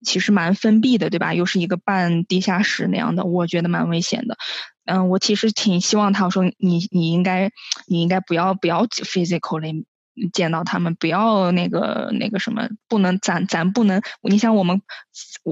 其实蛮封闭的，对吧？又是一个半地下室那样的，我觉得蛮危险的。嗯，我其实挺希望他我说你你应该你应该不要不要 physically。见到他们不要那个那个什么，不能咱咱不能，你想我们，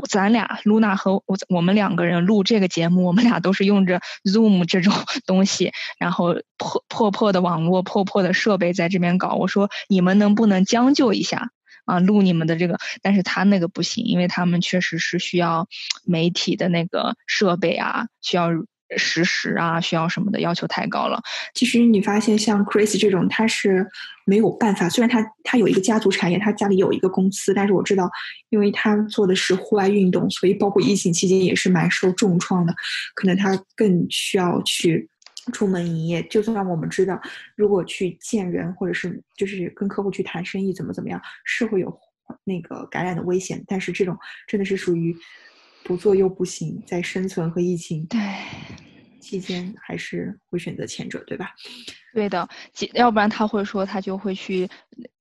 咱俩露娜和我我们两个人录这个节目，我们俩都是用着 Zoom 这种 东西，然后破破破的网络、破破的设备在这边搞。我说你们能不能将就一下啊？录你们的这个，但是他那个不行，因为他们确实是需要媒体的那个设备啊，需要。实时啊，需要什么的要求太高了。其实你发现像 Chris 这种，他是没有办法。虽然他他有一个家族产业，他家里有一个公司，但是我知道，因为他做的是户外运动，所以包括疫情期间也是蛮受重创的。可能他更需要去出门营业。就算我们知道，如果去见人或者是就是跟客户去谈生意，怎么怎么样，是会有那个感染的危险。但是这种真的是属于。不做又不行，在生存和疫情对期间，还是会选择前者，对吧？对的，要不然他会说他就会去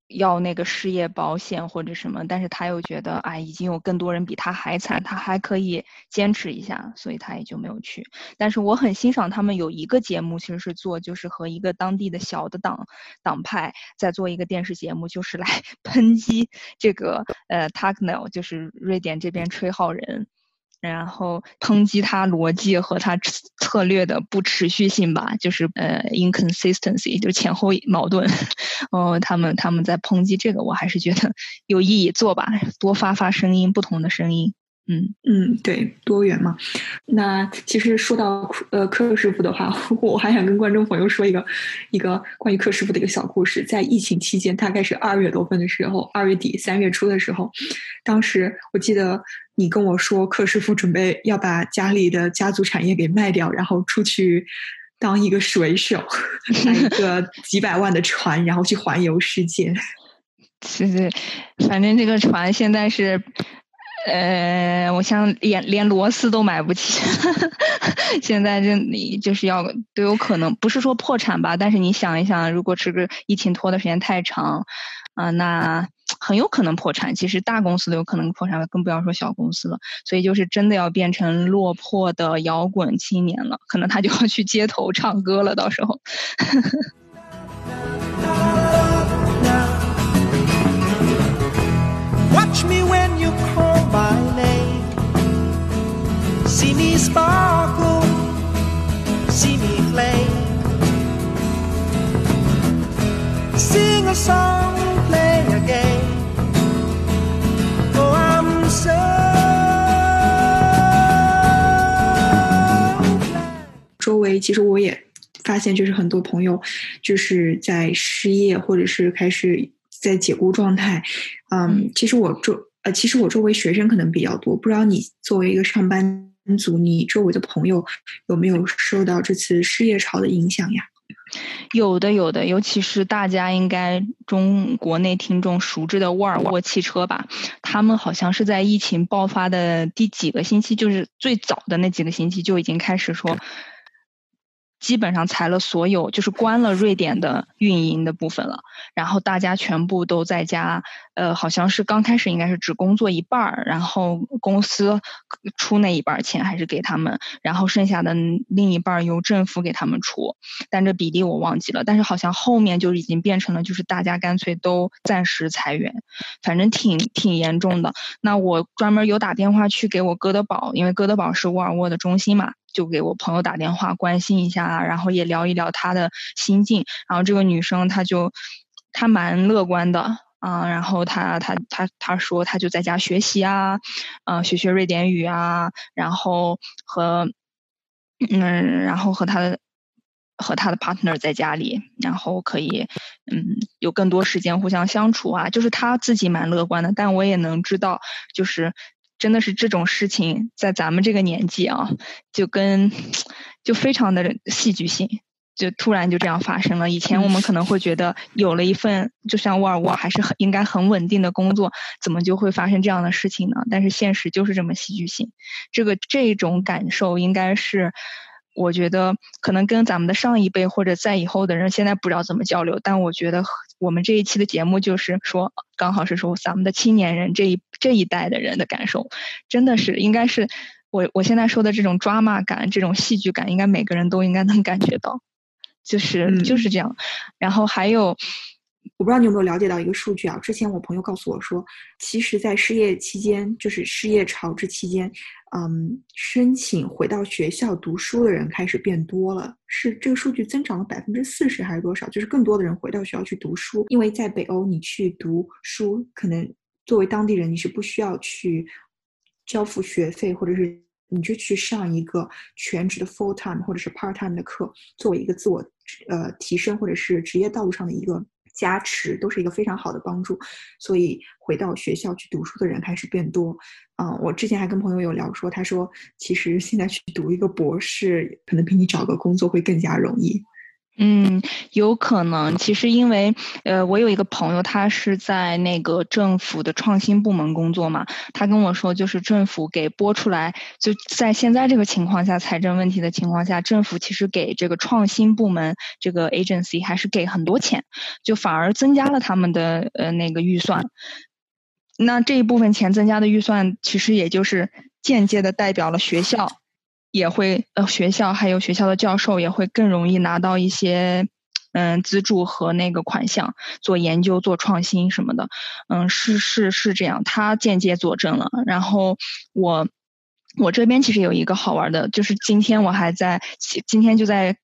要那个失业保险或者什么，但是他又觉得哎，已经有更多人比他还惨，他还可以坚持一下，所以他也就没有去。但是我很欣赏他们有一个节目，其实是做就是和一个当地的小的党党派在做一个电视节目，就是来 抨击这个呃 t a k n e l 就是瑞典这边吹号人。然后抨击他逻辑和他策略的不持续性吧，就是呃 inconsistency，就前后矛盾。哦，他们他们在抨击这个，我还是觉得有意义，做吧，多发发声音，不同的声音。嗯嗯，对，多元嘛。那其实说到呃柯师傅的话，我还想跟观众朋友说一个一个关于柯师傅的一个小故事。在疫情期间，大概是二月多份的时候，二月底三月初的时候，当时我记得。你跟我说，柯师傅准备要把家里的家族产业给卖掉，然后出去当一个水手，买一个几百万的船，然后去环游世界。是是，反正这个船现在是，呃，我想连连螺丝都买不起。现在这你就是要都有可能，不是说破产吧？但是你想一想，如果这个疫情拖的时间太长，啊，那。很有可能破产，其实大公司都有可能破产，更不要说小公司了。所以就是真的要变成落魄的摇滚青年了，可能他就要去街头唱歌了。到时候。Watch me when you cry 周围其实我也发现，就是很多朋友就是在失业，或者是开始在解雇状态。嗯，其实我周呃，其实我周围学生可能比较多，不知道你作为一个上班族，你周围的朋友有没有受到这次失业潮的影响呀？有的，有的，尤其是大家应该中国内听众熟知的沃尔沃汽车吧，他们好像是在疫情爆发的第几个星期，就是最早的那几个星期就已经开始说。基本上裁了所有，就是关了瑞典的运营的部分了，然后大家全部都在家，呃，好像是刚开始应该是只工作一半儿，然后公司出那一半钱还是给他们，然后剩下的另一半由政府给他们出，但这比例我忘记了，但是好像后面就已经变成了就是大家干脆都暂时裁员，反正挺挺严重的。那我专门有打电话去给我哥德堡，因为哥德堡是沃尔沃的中心嘛。就给我朋友打电话关心一下，然后也聊一聊她的心境。然后这个女生她就她蛮乐观的啊，然后她她她她说她就在家学习啊，啊学学瑞典语啊，然后和嗯然后和她的和她的 partner 在家里，然后可以嗯有更多时间互相相处啊，就是她自己蛮乐观的，但我也能知道就是。真的是这种事情，在咱们这个年纪啊，就跟就非常的戏剧性。就突然就这样发生了。以前我们可能会觉得有了一份就像沃尔沃还是很应该很稳定的工作，怎么就会发生这样的事情呢？但是现实就是这么戏剧性。这个这种感受应该是，我觉得可能跟咱们的上一辈或者在以后的人现在不知道怎么交流。但我觉得我们这一期的节目就是说，刚好是说咱们的青年人这一这一代的人的感受，真的是应该是我我现在说的这种抓马感、这种戏剧感，应该每个人都应该能感觉到。就是就是这样，然后还有，我不知道你有没有了解到一个数据啊？之前我朋友告诉我说，其实，在失业期间，就是失业潮这期间，嗯，申请回到学校读书的人开始变多了，是这个数据增长了百分之四十还是多少？就是更多的人回到学校去读书，因为在北欧，你去读书，可能作为当地人，你是不需要去交付学费，或者是。你就去上一个全职的 full time 或者是 part time 的课，作为一个自我呃提升或者是职业道路上的一个加持，都是一个非常好的帮助。所以回到学校去读书的人开始变多。嗯，我之前还跟朋友有聊说，他说其实现在去读一个博士，可能比你找个工作会更加容易。嗯，有可能。其实因为，呃，我有一个朋友，他是在那个政府的创新部门工作嘛。他跟我说，就是政府给拨出来，就在现在这个情况下，财政问题的情况下，政府其实给这个创新部门这个 agency 还是给很多钱，就反而增加了他们的呃那个预算。那这一部分钱增加的预算，其实也就是间接的代表了学校。也会呃，学校还有学校的教授也会更容易拿到一些嗯资助和那个款项做研究做创新什么的，嗯是是是这样，他间接佐证了。然后我我这边其实有一个好玩的，就是今天我还在今天就在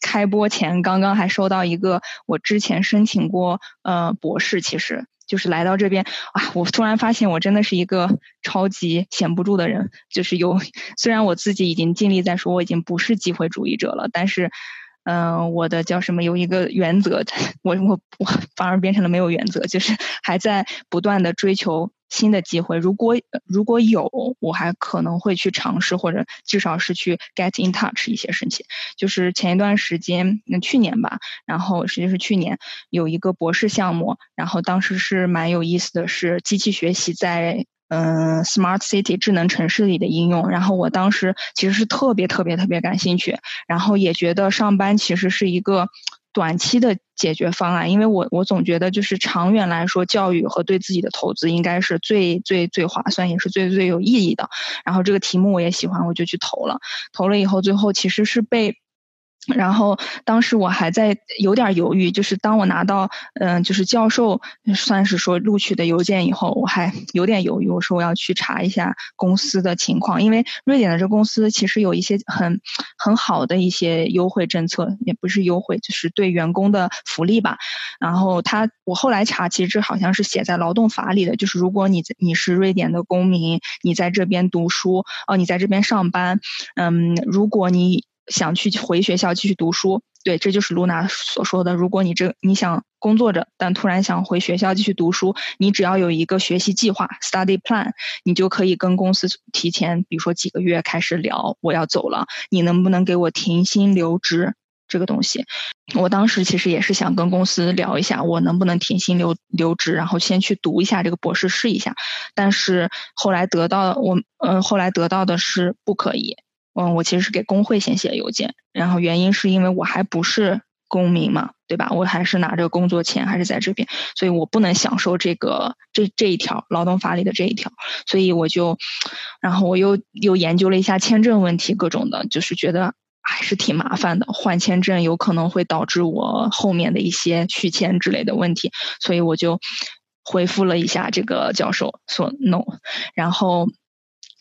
开播前刚刚还收到一个我之前申请过呃博士，其实。就是来到这边啊，我突然发现我真的是一个超级闲不住的人。就是有，虽然我自己已经尽力在说我已经不是机会主义者了，但是，嗯，我的叫什么有一个原则，我我我反而变成了没有原则，就是还在不断的追求。新的机会，如果如果有，我还可能会去尝试，或者至少是去 get in touch 一些申请。就是前一段时间，那去年吧，然后实际是去年有一个博士项目，然后当时是蛮有意思的是机器学习在嗯 smart city 智能城市里的应用。然后我当时其实是特别特别特别感兴趣，然后也觉得上班其实是一个。短期的解决方案，因为我我总觉得就是长远来说，教育和对自己的投资应该是最最最划算，也是最最有意义的。然后这个题目我也喜欢，我就去投了。投了以后，最后其实是被。然后当时我还在有点犹豫，就是当我拿到嗯，就是教授算是说录取的邮件以后，我还有点犹豫，我说我要去查一下公司的情况，因为瑞典的这公司其实有一些很很好的一些优惠政策，也不是优惠，就是对员工的福利吧。然后他我后来查，其实这好像是写在劳动法里的，就是如果你你是瑞典的公民，你在这边读书，哦，你在这边上班，嗯，如果你。想去回学校继续读书，对，这就是露娜所说的。如果你这你想工作着，但突然想回学校继续读书，你只要有一个学习计划 （study plan），你就可以跟公司提前，比如说几个月开始聊，我要走了，你能不能给我停薪留职这个东西？我当时其实也是想跟公司聊一下，我能不能停薪留留职，然后先去读一下这个博士试一下。但是后来得到我，嗯，后来得到的是不可以。嗯，我其实是给工会先写邮件，然后原因是因为我还不是公民嘛，对吧？我还是拿着工作签，还是在这边，所以我不能享受这个这这一条劳动法里的这一条，所以我就，然后我又又研究了一下签证问题，各种的，就是觉得还是挺麻烦的，换签证有可能会导致我后面的一些续签之类的问题，所以我就回复了一下这个教授说 no，然后。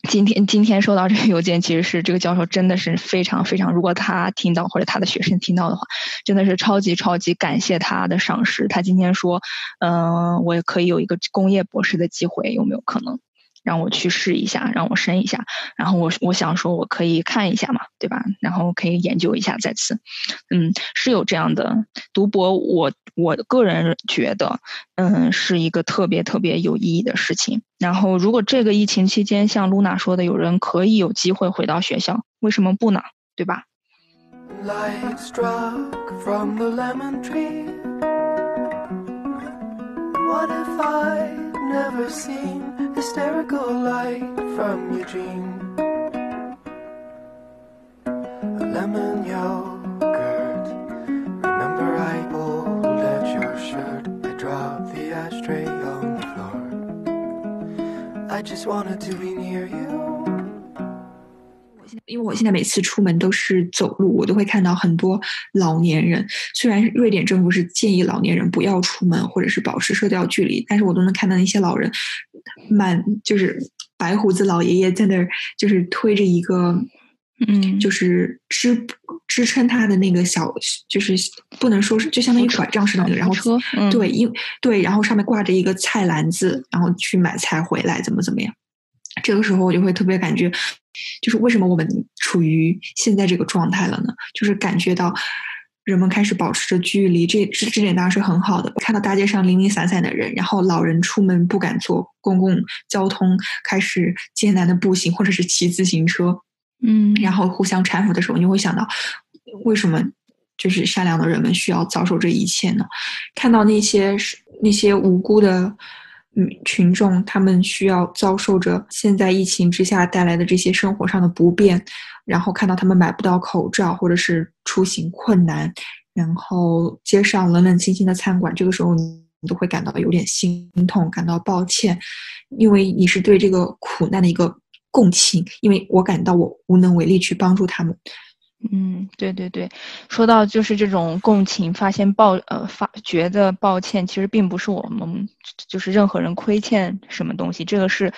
今天今天收到这个邮件，其实是这个教授真的是非常非常，如果他听到或者他的学生听到的话，真的是超级超级感谢他的赏识。他今天说，嗯，我也可以有一个工业博士的机会，有没有可能？让我去试一下，让我生一下，然后我我想说我可以看一下嘛，对吧？然后可以研究一下再次，嗯，是有这样的读博，我我个人觉得，嗯，是一个特别特别有意义的事情。然后如果这个疫情期间，像露娜说的，有人可以有机会回到学校，为什么不呢？对吧？Never seen hysterical light from Eugene? A lemon yogurt. Remember, I pulled at your shirt. I dropped the ashtray on the floor. I just wanted to be near you. 因为我现在每次出门都是走路，我都会看到很多老年人。虽然瑞典政府是建议老年人不要出门或者是保持社交距离，但是我都能看到那些老人满就是白胡子老爷爷在那儿，就是推着一个，嗯就是支支撑他的那个小，就是不能说是就相当于拐杖似的那个，然后车，嗯，对，因对，然后上面挂着一个菜篮子，然后去买菜回来，怎么怎么样。这个时候我就会特别感觉，就是为什么我们处于现在这个状态了呢？就是感觉到人们开始保持着距离，这这这点当然是很好的。看到大街上零零散散的人，然后老人出门不敢坐公共交通，开始艰难的步行或者是骑自行车，嗯，然后互相搀扶的时候，你会想到，为什么就是善良的人们需要遭受这一切呢？看到那些是那些无辜的嗯嗯群众，他们需要遭受着现在疫情之下带来的这些生活上的不便，然后看到他们买不到口罩，或者是出行困难，然后街上冷冷清清的餐馆，这个时候你都会感到有点心痛，感到抱歉，因为你是对这个苦难的一个共情，因为我感到我无能为力去帮助他们。嗯，对对对，说到就是这种共情，发现抱呃发觉得抱歉，其实并不是我们就是任何人亏欠什么东西，这个是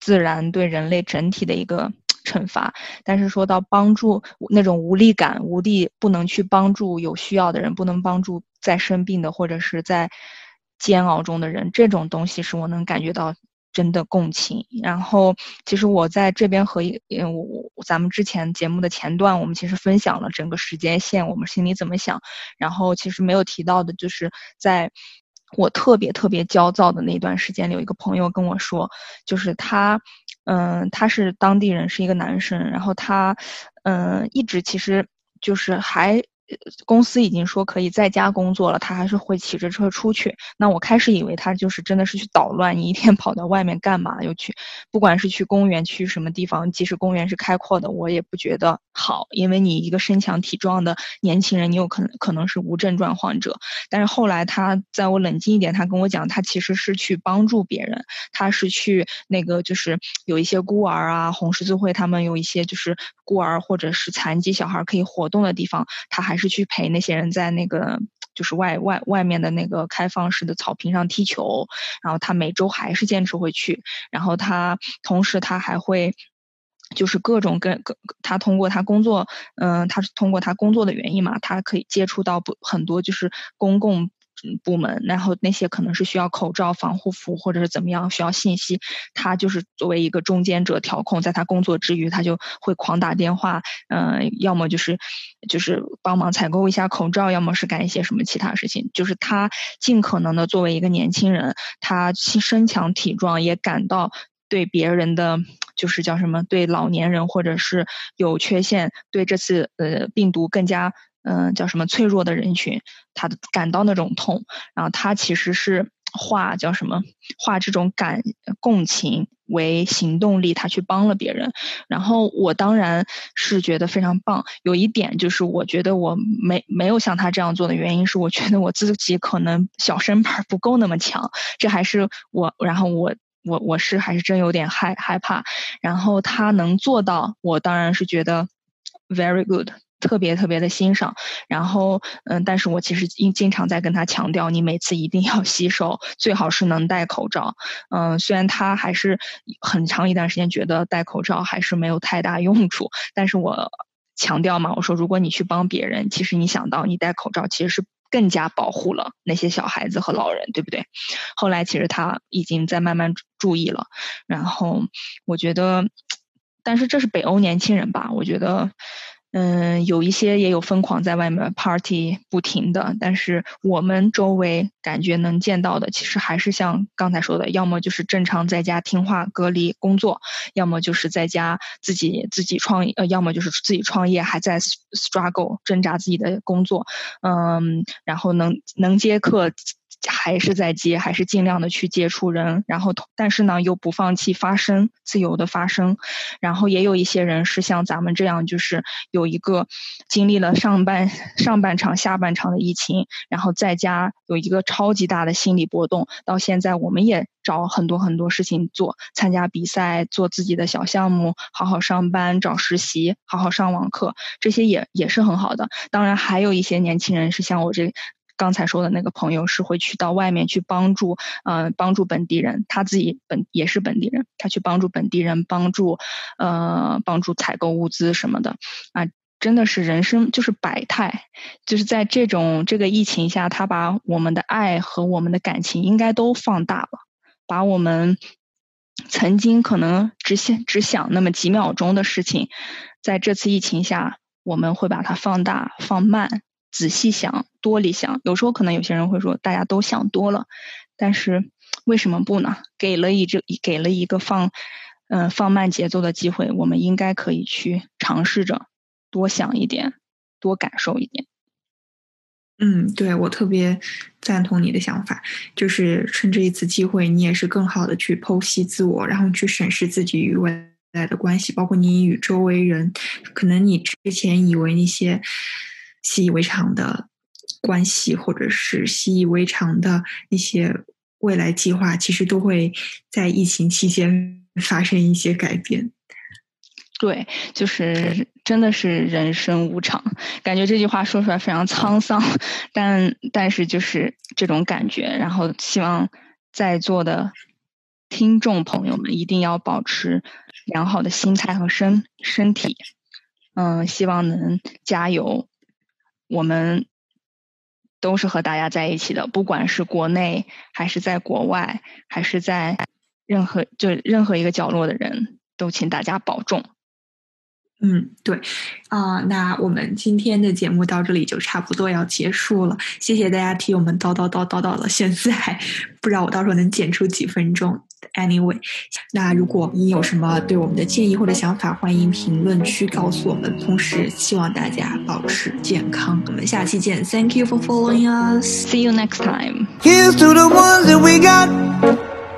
自然对人类整体的一个惩罚。但是说到帮助那种无力感、无力不能去帮助有需要的人，不能帮助在生病的或者是在煎熬中的人，这种东西是我能感觉到。真的共情，然后其实我在这边和一，嗯，我我咱们之前节目的前段，我们其实分享了整个时间线，我们心里怎么想，然后其实没有提到的就是在我特别特别焦躁的那段时间里，有一个朋友跟我说，就是他，嗯，他是当地人，是一个男生，然后他，嗯，一直其实就是还。公司已经说可以在家工作了，他还是会骑着车出去。那我开始以为他就是真的是去捣乱，你一天 跑到外面干嘛？又去，不管是去公园，去什么地方，即使公园是开阔的，我也不觉得好，因为你一个身强体壮的年轻人，你有可能可能是无症状患者。但是后来他在我冷静一点，他跟我讲，他其实是去帮助别人，他是去那个就是有一些孤儿啊，红十字会他们有一些就是孤儿或者是残疾小孩可以活动的地方，他还。是去陪那些人在那个就是外外外面的那个开放式的草坪上踢球，然后他每周还是坚持会去，然后他同时他还会就是各种跟各他通过他工作，嗯，他是通过他工作的原因嘛，他可以接触到不很多就是公共。部门，然后那些可能是需要口罩、防护服或者是怎么样需要信息，他就是作为一个中间者调控，在他工作之余，他就会狂打电话，嗯，要么就是就是帮忙采购一下口罩，要么是干一些什么其他事情。就是他尽可能的作为一个年轻人，他身强体壮，也感到对别人的就是叫什么，对老年人或者是有缺陷，对这次呃病毒更加。嗯，叫什么脆弱的人群，他的感到那种痛，然后他其实是化叫什么化这种感共情为行动力，他去帮了别人。然后我当然是觉得非常棒。有一点就是，我觉得我没没有像他这样做的原因是，我觉得我自己可能小身板不够那么强。这还是我，然后我我我是还是真有点害害怕。然后他能做到，我当然是觉得 very good。特别特别的欣赏，然后嗯，但是我其实经经常在跟他强调，你每次一定要洗手，最好是能戴口罩。嗯，虽然他还是很长一段时间觉得戴口罩还是没有太大用处，但是我强调嘛，我说如果你去帮别人，其实你想到你戴口罩其实是更加保护了那些小孩子和老人，对不对？后来其实他已经在慢慢注意了，然后我觉得，但是这是北欧年轻人吧？我觉得。嗯，有一些也有疯狂在外面 party 不停的，但是我们周围感觉能见到的，其实还是像刚才说的，要么就是正常在家听话隔离工作，要么就是在家自己自己创业，呃，要么就是自己创业还在 struggle 挣扎自己的工作，嗯，然后能能接客。还是在接，还是尽量的去接触人，然后但是呢又不放弃发声，自由的发声。然后也有一些人是像咱们这样，就是有一个经历了上半上半场、下半场的疫情，然后在家有一个超级大的心理波动。到现在我们也找很多很多事情做，参加比赛，做自己的小项目，好好上班，找实习，好好上网课，这些也也是很好的。当然还有一些年轻人是像我这。刚才说的那个朋友是会去到外面去帮助，呃，帮助本地人，他自己本也是本地人，他去帮助本地人，帮助，呃，帮助采购物资什么的，啊，真的是人生就是百态，就是在这种这个疫情下，他把我们的爱和我们的感情应该都放大了，把我们曾经可能只想只想那么几秒钟的事情，在这次疫情下，我们会把它放大放慢。仔细想，多理想。有时候可能有些人会说，大家都想多了，但是为什么不呢？给了一这给了一个放，嗯，放慢节奏的机会，我们应该可以去尝试着多想一点，多感受一点。嗯，对我特别赞同你的想法，就是趁这一次机会，你也是更好的去剖析自我，然后去审视自己与未来的关系，包括你与周围人，可能你之前以为那些。习以为常的关系，或者是习以为常的一些未来计划，其实都会在疫情期间 发生一些改变。对，就是真的是人生无常，感觉这句话说出来非常沧桑，但但是就是这种感觉。然后希望在座的听众朋友们一定要保持良好的心态和身身体，嗯，希望能加油。我们都是和大家在一起的，不管是国内还是在国外，还是在任何就任何一个角落的人，都请大家保重。嗯，对，啊，那我们今天的节目到这里就差不多要结束了。谢谢大家替我们叨叨叨叨叨了，现在 不知道我到时候能剪出几分钟。Anyway，那如果你有什么对我们的建议或者想法，欢迎评论区告诉我们。同时，希望大家保持健康。我们下期见，Thank you for following us. See you next time. Here's to the ones that we got.